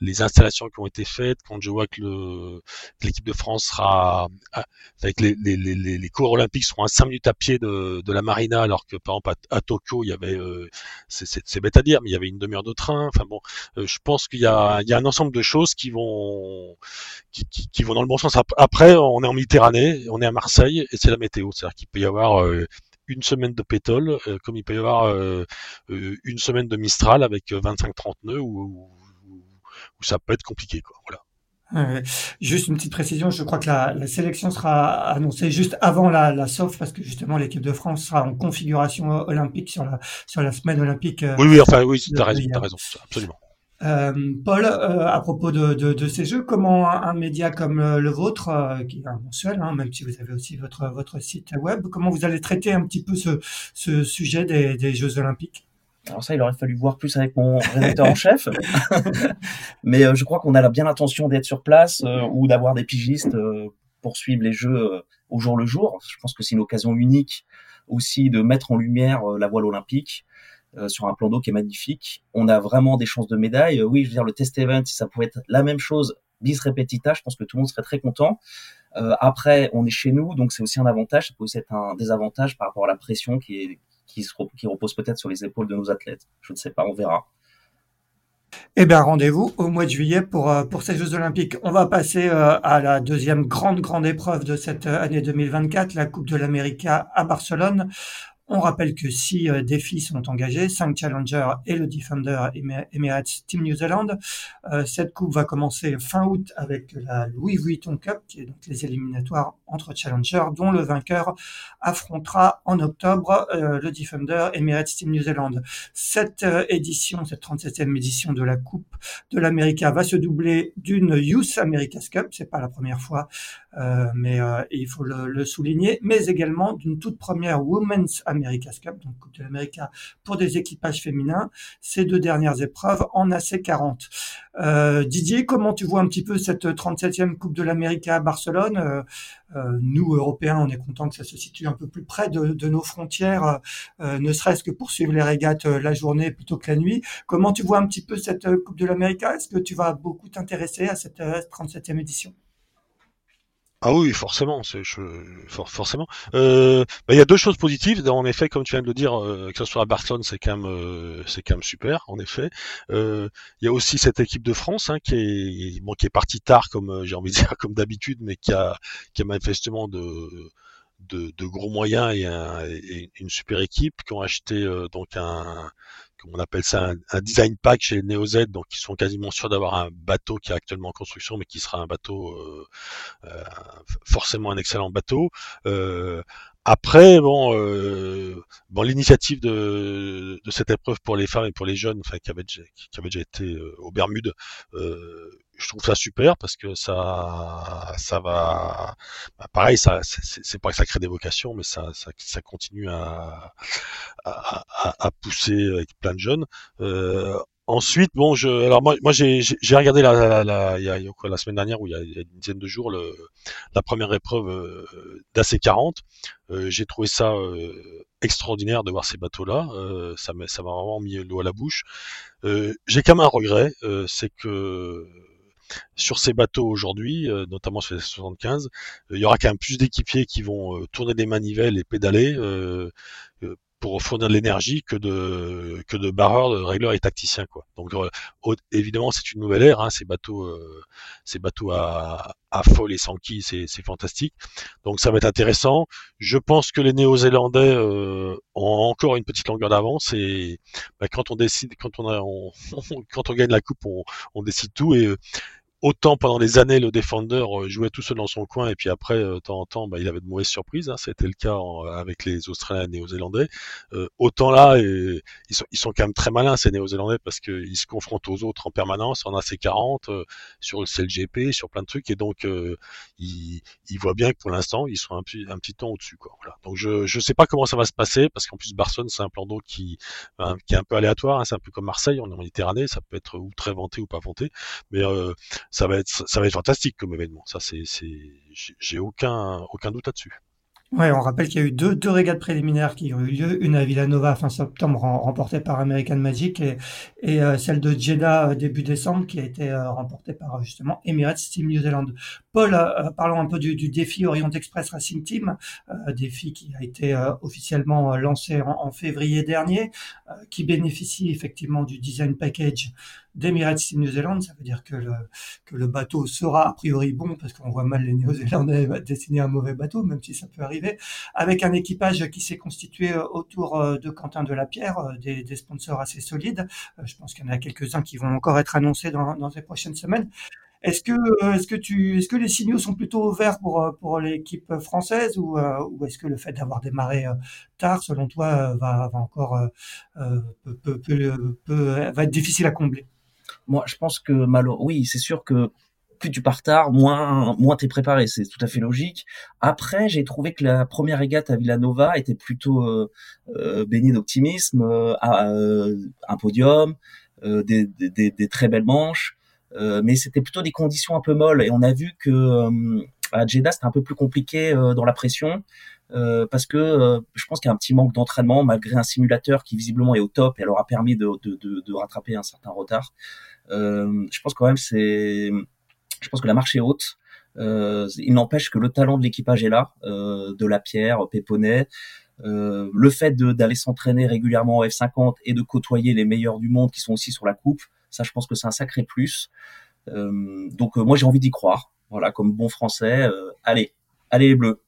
les installations qui ont été faites, quand je vois que l'équipe de France sera avec les, les, les, les, cours olympiques seront à 5 minutes à pied de, de la marina, alors que par exemple à, Tokyo il y avait euh, c'est bête à dire, mais il y avait une demi-heure de train. Enfin bon, euh, je pense qu'il y y a un ensemble de choses qui vont qui, qui vont dans le bon sens. Après, on est en Méditerranée, on est à Marseille et c'est la météo, c'est-à-dire qu'il peut y avoir euh, une semaine de pétole, euh, comme il peut y avoir euh, une semaine de Mistral avec 25-30 nœuds, où, ça peut être compliqué. Quoi. Voilà. juste une petite précision, je crois que la, sélection sera annoncée juste avant la, la SOF parce que justement l'équipe de France sera en configuration olympique sur la sur la semaine olympique. Oui, oui, enfin oui, raison, as raison, absolument. Euh, Paul, euh, à propos de, de, de, ces jeux, comment un, média comme le, vôtre, euh, qui est un mensuel, hein, même si vous avez aussi votre, votre site web, comment vous allez traiter un petit peu ce, ce sujet des, des Jeux Olympiques? Alors ça, il aurait fallu voir plus avec mon rédacteur en chef. Mais je crois qu'on a bien l'intention d'être sur place ou d'avoir des pigistes pour suivre les jeux au jour le jour. Je pense que c'est une occasion unique aussi de mettre en lumière la voile olympique. Euh, sur un plan d'eau qui est magnifique. On a vraiment des chances de médaille. Euh, oui, je veux dire, le test event, si ça pouvait être la même chose, bis repetita, je pense que tout le monde serait très content. Euh, après, on est chez nous, donc c'est aussi un avantage. Ça peut aussi être un désavantage par rapport à la pression qui, qui, qui repose peut-être sur les épaules de nos athlètes. Je ne sais pas, on verra. Eh bien, rendez-vous au mois de juillet pour, pour ces Jeux Olympiques. On va passer à la deuxième grande, grande épreuve de cette année 2024, la Coupe de l'Amérique à Barcelone. On rappelle que six euh, défis sont engagés, cinq challengers et le Defender Emirates Team New Zealand. Euh, cette coupe va commencer fin août avec la Louis Vuitton Cup, qui est donc les éliminatoires entre challengers, dont le vainqueur affrontera en octobre euh, le Defender Emirates Team New Zealand. Cette édition, cette 37e édition de la Coupe de l'América va se doubler d'une Youth America's Cup, c'est pas la première fois, mais il faut le, le, souligner, mais également d'une toute première Women's America's Cup, donc Coupe de l'Amérique pour des équipages féminins, ces deux dernières épreuves en AC40. Euh, Didier, comment tu vois un petit peu cette 37e Coupe de l'Amérique à Barcelone? Euh, euh, Nous, Européens, on est content que ça se situe un peu plus près de, de nos frontières, euh, ne serait-ce que pour suivre les régates la journée plutôt que la nuit. Comment tu vois un petit peu cette Coupe de l'Amérique? Est-ce que tu vas beaucoup t'intéresser à cette 37e édition? Ah oui, forcément, c'est forcément. Euh, bah, il y a deux choses positives. En effet, comme tu viens de le dire, euh, que ce soit à Barcelone, c'est quand même, euh, c'est quand même super. En effet, il y a aussi cette équipe de France hein, qui est, bon, qui est partie tard, comme j'ai envie de dire, comme d'habitude, mais qui a, qui a manifestement de, de, gros moyens et, et, une super équipe, qui ont acheté donc un on appelle ça un, design pack chez Neo donc ils sont quasiment sûrs d'avoir un bateau qui est actuellement en construction, mais qui sera un bateau euh, euh, forcément un excellent bateau. Euh, après, bon, bon, l'initiative de, de, cette épreuve pour les femmes et pour les jeunes, qui avait déjà, qui avait déjà été au Bermude, je trouve ça super parce que ça, ça va, bah, pareil, ça, c'est pas que ça crée des vocations, mais ça, ça, ça continue à, à, à, pousser avec plein de jeunes. Euh, Ensuite, bon, je, alors moi, moi j'ai, regardé la, la, la, la semaine dernière ou il y a, une dizaine de jours le, la première épreuve euh, d'AC40. Euh, j'ai trouvé ça euh, extraordinaire de voir ces bateaux-là. Euh, ça m'a, ça vraiment mis l'eau à la bouche. J'ai quand même un regret, c'est que sur ces bateaux aujourd'hui, euh, notamment sur les 75, euh, il y aura quand même plus d'équipiers qui vont euh, tourner des manivelles et pédaler pour fournir de l'énergie que de que de barreurs, de régleurs et tacticiens quoi. Donc évidemment c'est une nouvelle ère, hein, ces bateaux ces bateaux à, à folle et sans qui c'est c'est fantastique. Donc ça va être intéressant. Je pense que les Néo-Zélandais ont encore une petite longueur d'avance et bah, quand on décide quand on, a, on, quand on gagne la coupe on, on décide tout et autant pendant des années le défendeur euh, jouait tout seul dans son coin et puis après euh, de temps en temps bah, il avait de mauvaises surprises hein, c'était le cas avec les Australiens et Néo-Zélandais. Euh, autant là ils, sont, ils sont quand même très malins ces Néo-Zélandais parce qu'ils se confrontent aux autres en permanence en AC40 sur le CLGP sur plein de trucs et donc ils, ils, voient bien que pour l'instant ils sont un, un petit temps au-dessus quoi. Voilà. donc je je sais pas comment ça va se passer parce qu'en plus Barcelone c'est un plan d'eau qui qui est un peu aléatoire hein, c'est un peu comme Marseille en Méditerranée ça peut être ou très vanté ou pas vanté. Mais ça va être ça va être fantastique comme événement. Ça c'est j'ai aucun aucun doute là-dessus. Ouais, on rappelle qu'il y a eu deux, deux régates préliminaires qui ont eu lieu, une à Villanova fin septembre remportée par American Magic et, euh, celle de Jeddah euh, début décembre qui a été euh, remportée par justement Emirates Team New Zealand. Paul, parlons un peu du, défi Orient Express Racing Team, défi qui a été officiellement lancé en, février dernier, qui bénéficie effectivement du design package d'Emirates New Zealand. Ça veut dire que le, que le bateau sera a priori bon parce qu'on voit mal les Néo-Zélandais dessiner un mauvais bateau, même si ça peut arriver, avec un équipage qui s'est constitué euh, autour euh, de Quentin de la Pierre, euh, des, des sponsors assez solides. Je pense qu'il y en a quelques-uns qui vont encore être annoncés dans, dans les prochaines semaines. Est-ce que, est-ce que est-ce que les signaux sont plutôt ouverts pour pour l'équipe française ou, ou est-ce que le fait d'avoir démarré tard, selon toi, va, va encore peut, peut, peut, va être difficile à combler? Moi, je pense que malheureusement, oui, c'est sûr que plus tu pars tard, moins moins t'es préparé, c'est tout à fait logique. Après, j'ai trouvé que la première régate à Villanova était plutôt euh, euh baignée d'optimisme, euh, euh, un podium, des, des, des, très belles manches, mais c'était plutôt des conditions un peu molles. Et on a vu que à Jeddah c'était un peu plus compliqué dans la pression. Euh, parce que euh, je pense qu'il y a un petit manque d'entraînement malgré un simulateur qui visiblement est au top et leur a permis de, de, de, de rattraper un certain retard. Euh, je pense quand même c'est, je pense que la marche est haute. Euh, il n'empêche que le talent de l'équipage est là, de la pierre, Péponnet. le fait d'aller s'entraîner régulièrement en F50 et de côtoyer les meilleurs du monde qui sont aussi sur la coupe, ça je pense que c'est un sacré plus. donc moi j'ai envie d'y croire. Voilà, comme bon français, allez, allez les bleus.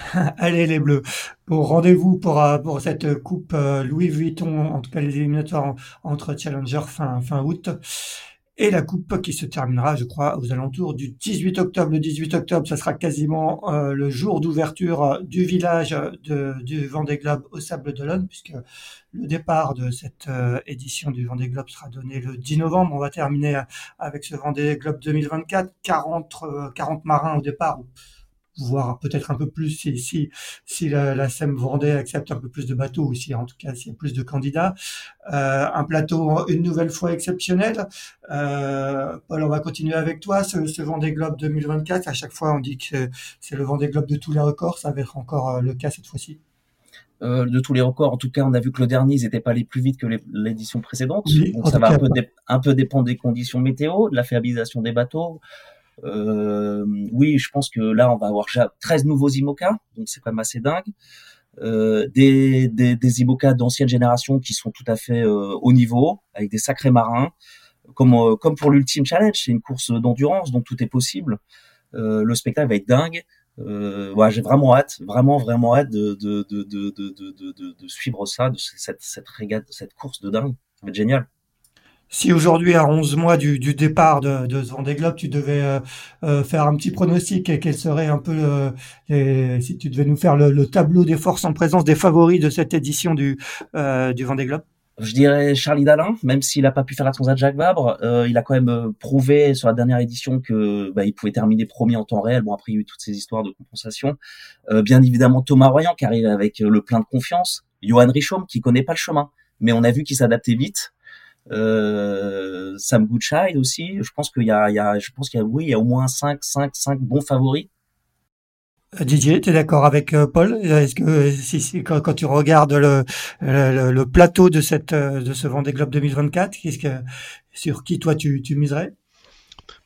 Allez les Bleus. Bon, rendez-vous pour, euh, pour cette coupe euh, Louis Vuitton, en tout cas les éliminatoires entre Challenger fin, fin août. Et la coupe qui se terminera, je crois, aux alentours du 18 octobre. Le 18 octobre, ça sera quasiment euh, le jour d'ouverture du village de, du Vendée Globe au Sable d'Olonne, puisque le départ de cette édition du Vendée Globe sera donné le 10 novembre. On va terminer avec ce Vendée Globe 2024. 40, 40 marins au départ, voir peut-être un peu plus si, si, si la, la SEM Vendée accepte un peu plus de bateaux ou si en tout cas s'il y a plus de candidats. Euh, un plateau une nouvelle fois exceptionnel. Euh, Paul, on va continuer avec toi. Ce, ce Vendée Globe 2024, à chaque fois on dit que c'est le Vendée Globe de tous les records. Ça va être encore euh, le cas cette fois-ci. Euh, de tous les records. En tout cas, on a vu que le dernier, ils n'étaient pas allés plus vite que l'édition précédente. Donc ça va un peu, un peu dépendre des conditions météo, de la fiabilisation des bateaux. Euh, oui, je pense que là, on va avoir déjà 13 nouveaux IMOCA, donc c'est quand même assez dingue. Euh, des, des, des IMOCA d'ancienne génération qui sont tout à fait euh, au niveau, avec des sacrés marins. Comme, euh, comme pour l'Ultime Challenge, c'est une course d'endurance, donc tout est possible. Euh, le spectacle va être dingue. Ouais, j'ai vraiment hâte, vraiment vraiment hâte de de de de de de, de suivre ça, de cette cette régate, cette course de dingue. Ça va être génial. Si aujourd'hui, à 11 mois du, départ de, de ce Vendée Globe, tu devais euh, euh, faire un petit pronostic, quel serait un peu, le, si tu devais nous faire le, le, tableau des forces en présence des favoris de cette édition du, euh, du Vendée Globe? Je dirais Charlie Dalin, même s'il n'a pas pu faire la transat Jacques Vabre, euh, il a quand même euh, prouvé sur la dernière édition que bah, il pouvait terminer premier en temps réel. Bon après il y a eu toutes ces histoires de compensation. Bien évidemment Thomas Royan qui arrive avec le plein de confiance. Johan Richaume qui connaît pas le chemin, mais on a vu qu'il s'adaptait vite. Euh, Sam Goodchild aussi. Je pense qu'il y a, il y a, je pense qu'il y a, oui, il y a au moins 5, 5, 5 bons favoris. Didier, tu es d'accord avec euh, Paul? Est-ce que si, si, quand, quand, tu regardes le, le, le, plateau de cette de ce Vendée Globe 2024, qu'est-ce que sur qui toi tu, tu miserais?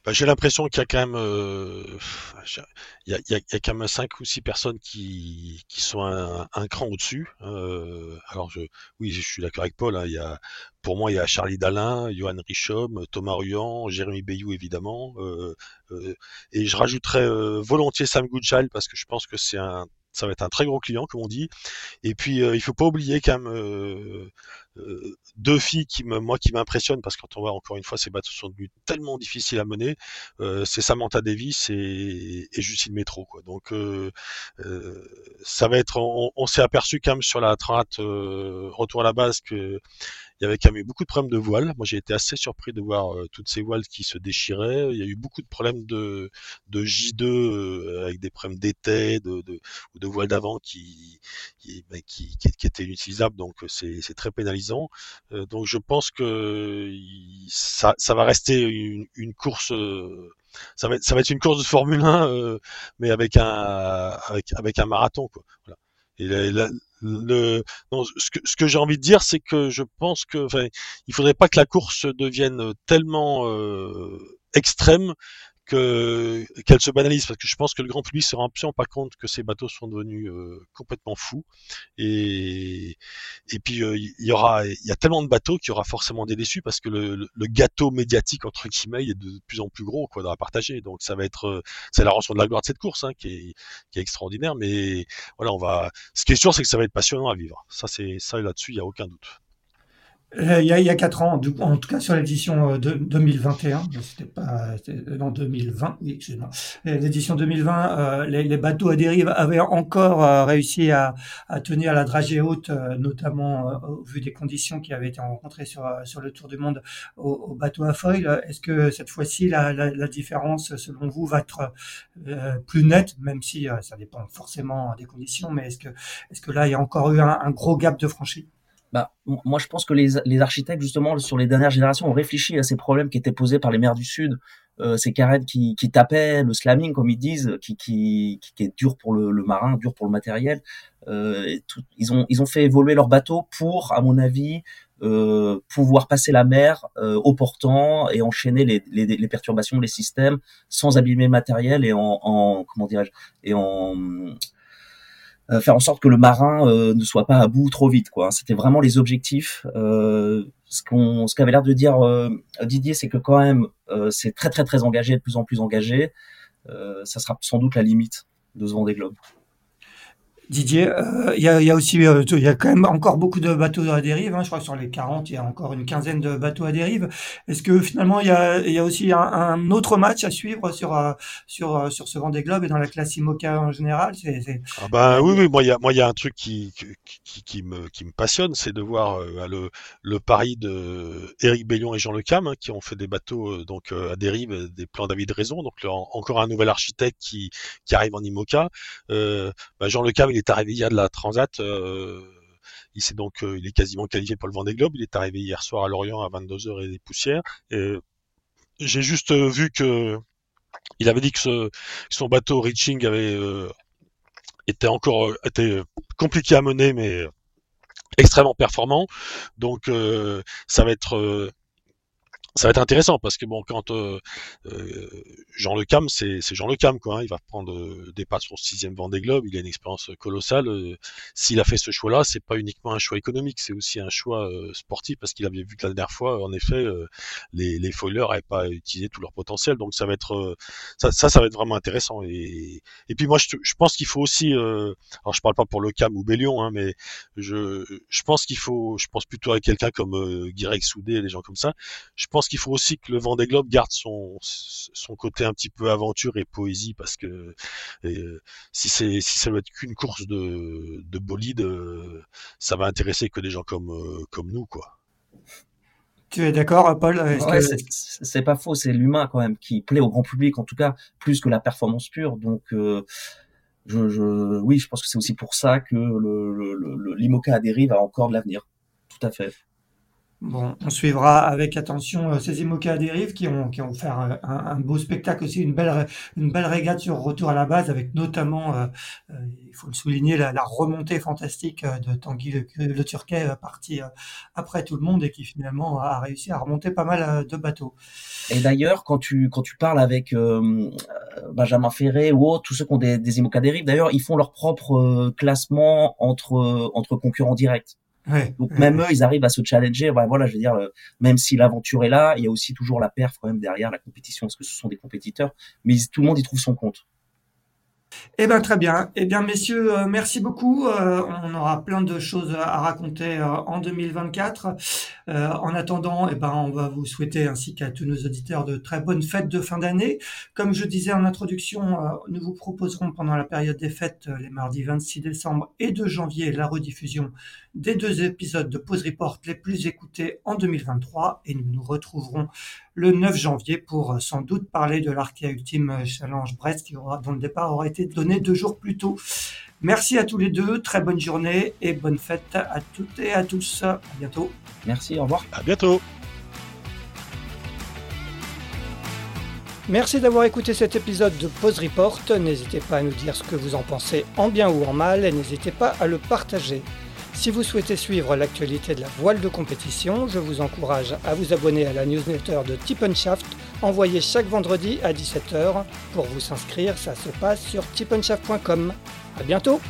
Bah, j'ai l'impression qu'il y a quand même, euh, il, y a, il, y a, quand même cinq ou six personnes qui, qui sont un, un cran au-dessus. Euh, alors je, oui, je suis d'accord avec Paul. Hein, il y a, pour moi, il y a Charlie Dalin, Johan Richaume, Thomas Ruyant, Jérémy Bayou évidemment, euh, euh et je rajouterais euh, volontiers Sam Goodchild parce que je pense que c'est un ça va être un très gros client, comme on dit. Et puis, euh, il faut pas oublier quand même euh, euh, deux filles qui me, moi, qui m'impressionnent parce que quand on voit encore une fois ces bateaux sont devenus tellement difficiles à mener, c'est Samantha Davis et, et Justine Métro. Quoi. Donc, ça va être. On, on s'est aperçu quand même sur la trate retour à la base que il y avait quand même eu beaucoup de problèmes de voiles. Moi, j'ai été assez surpris de voir euh, toutes ces voiles qui se déchiraient. Il y a eu beaucoup de problèmes de, de J2 euh, avec des problèmes d'été, de, ou de voiles d'avant qui, ben, étaient inutilisables. Donc, c'est très pénalisant. Euh, donc, je pense que ça, va rester une, course ça va, être, une course de Formule 1, euh, mais avec un, marathon. Ce que, ce j'ai envie de dire, c'est que je pense que, enfin, il faudrait pas que la course devienne tellement euh, extrême que qu'elle se banalise parce que je pense que le grand public se rend absolument pas compte que ces bateaux sont devenus euh, complètement fous. Et et puis euh, il y aura il y a tellement de bateaux qu'il y aura forcément des déçus parce que le, le, gâteau médiatique entre guillemets est de plus en plus gros quoi à partager donc ça va être euh, c'est la rançon de la gloire de cette course hein, qui est qui est extraordinaire. Mais voilà on va ce qui est sûr c'est que ça va être passionnant à vivre. Ça c'est ça là-dessus il y a aucun doute il, y a, il y a quatre ans, en tout cas sur l'édition euh, de 2021, c'était pas non 2020, oui. L'édition 2020, euh, les, les, bateaux à dérive avaient encore euh, réussi à, à, tenir la dragée haute, notamment au vu des conditions qui avaient été rencontrées sur sur le Tour du Monde au, au bateau à foil. Est-ce que cette fois-ci la, la, la, différence, selon vous, va être plus nette, même si ça dépend forcément des conditions, mais est-ce que est-ce que là il y a encore eu un, un gros gap de franchi? Bah, moi, je pense que les, les, architectes, justement, sur les dernières générations, ont réfléchi à ces problèmes qui étaient posés par les mers du Sud, euh, ces carènes qui, qui tapaient, le slamming, comme ils disent, qui, qui, qui est dur pour le, marin, dur pour le matériel. Euh, ils, ont, ils ont fait évoluer leur bateau pour, à mon avis, euh, pouvoir passer la mer au portant et enchaîner les, les, les, perturbations des systèmes sans abîmer le matériel et en, en comment dirais-je et en faire en sorte que le marin euh, ne soit pas à bout trop vite. Quoi. C'était vraiment les objectifs. Euh, ce qu'on, ce qu'avait l'air de dire Didier, c'est que quand même, c'est très très très engagé, de plus en plus engagé. ça sera sans doute la limite de ce Vendée Globe. Didier, euh, il y, a, aussi, euh, il y a quand même encore beaucoup de bateaux à dérive. Hein. Je crois que sur les 40, il y a encore une quinzaine de bateaux à dérive. Est-ce que finalement, il y a, aussi un, autre match à suivre sur euh, sur sur ce Vendée Globe et dans la classe IMOCA en général? Ah bah oui, oui, moi il y a, un truc qui qui, me qui me passionne, c'est de voir euh, le le pari de Éric Bellion et Jean Le Cam hein, qui ont fait des bateaux donc à dérive, des plans David Raison, donc encore un nouvel architecte qui qui arrive en IMOCA. Bah, Jean Le Cam il est arrivé hier de la Transat. Euh, il s'est donc, euh, il est quasiment qualifié pour le Vendée Globe. Il est arrivé hier soir à Lorient à 22h et des poussières. j'ai juste euh, vu que il avait dit que, son bateau Reaching avait était encore était compliqué à mener, mais extrêmement performant. Donc ça va être ça va être intéressant parce que bon, quand euh, euh Jean Le Cam, c'est Jean Le Cam quoi. Hein, il va prendre euh, des pas sur le sixième Vendée Globe. Il a une expérience colossale. Euh, s'il a fait ce choix-là, c'est pas uniquement un choix économique, c'est aussi un choix sportif parce qu'il avait vu que la dernière fois, en effet, les, les foilers n'avaient pas utilisé tout leur potentiel. Donc ça va être ça, ça, ça, va être vraiment intéressant. Et, et puis moi, je, je pense qu'il faut aussi. alors je parle pas pour Le Cam ou Bélion, hein, mais je, je pense qu'il faut. Je pense plutôt à quelqu'un comme euh, Guirec Soudé, des gens comme ça. Je pense qu'il faut aussi que le Vendée Globe garde son son côté un petit peu aventure et poésie parce que euh, si c'est si ça doit être qu'une course de de bolide, euh, ça va intéresser que des gens comme euh, comme nous quoi. Tu es d'accord, Paul ouais, C'est pas faux, c'est l'humain quand même qui plaît au grand public, en tout cas plus que la performance pure. Donc, je, je, oui, je pense que c'est aussi pour ça que le, le, l'IMOCA à dérive a encore de l'avenir. Tout à fait. Bon, on suivra avec attention euh, ces IMOCA à dérive qui ont, qui ont fait un, beau spectacle aussi, une belle, une belle régate sur retour à la base avec notamment, euh, euh, il faut le souligner, la, remontée fantastique de Tanguy le, Turquet parti après tout le monde et qui finalement a réussi à remonter pas mal de bateaux. Et d'ailleurs, quand tu, quand tu parles avec Benjamin Ferré ou autres, tous ceux qui ont des, des à dérive, d'ailleurs, ils font leur propre classement entre, entre concurrents directs. Donc même eux, ils arrivent à se challenger. voilà, je veux dire, euh, même si l'aventure est là, il y a aussi toujours la perf quand même derrière la compétition, parce que ce sont des compétiteurs. Mais tout le monde y trouve son compte. Eh bien, très bien. Eh bien, messieurs, euh, merci beaucoup. Euh, on aura plein de choses à raconter euh, en 2024. en attendant, eh ben, on va vous souhaiter, ainsi qu'à tous nos auditeurs, de très bonnes fêtes de fin d'année. Comme je disais en introduction, nous vous proposerons pendant la période des fêtes, les mardis 26 décembre et 2 janvier, la rediffusion des deux épisodes de Pause Report les plus écoutés en 2023. Et nous nous retrouverons le 9 janvier pour sans doute parler de l'Arkea Ultime Challenge Brest, qui aura, dont le départ aura été donné deux jours plus tôt. Merci à tous les deux, très bonne journée et bonne fête à toutes et à tous. À bientôt. Merci, au revoir. À bientôt. Merci d'avoir écouté cet épisode de Pause Report. N'hésitez pas à nous dire ce que vous en pensez en bien ou en mal et n'hésitez pas à le partager. Si vous souhaitez suivre l'actualité de la voile de compétition, je vous encourage à vous abonner à la newsletter de Shaft envoyée chaque vendredi à 17h. Pour vous inscrire, ça se passe sur tipenshaft.com. À bientôt!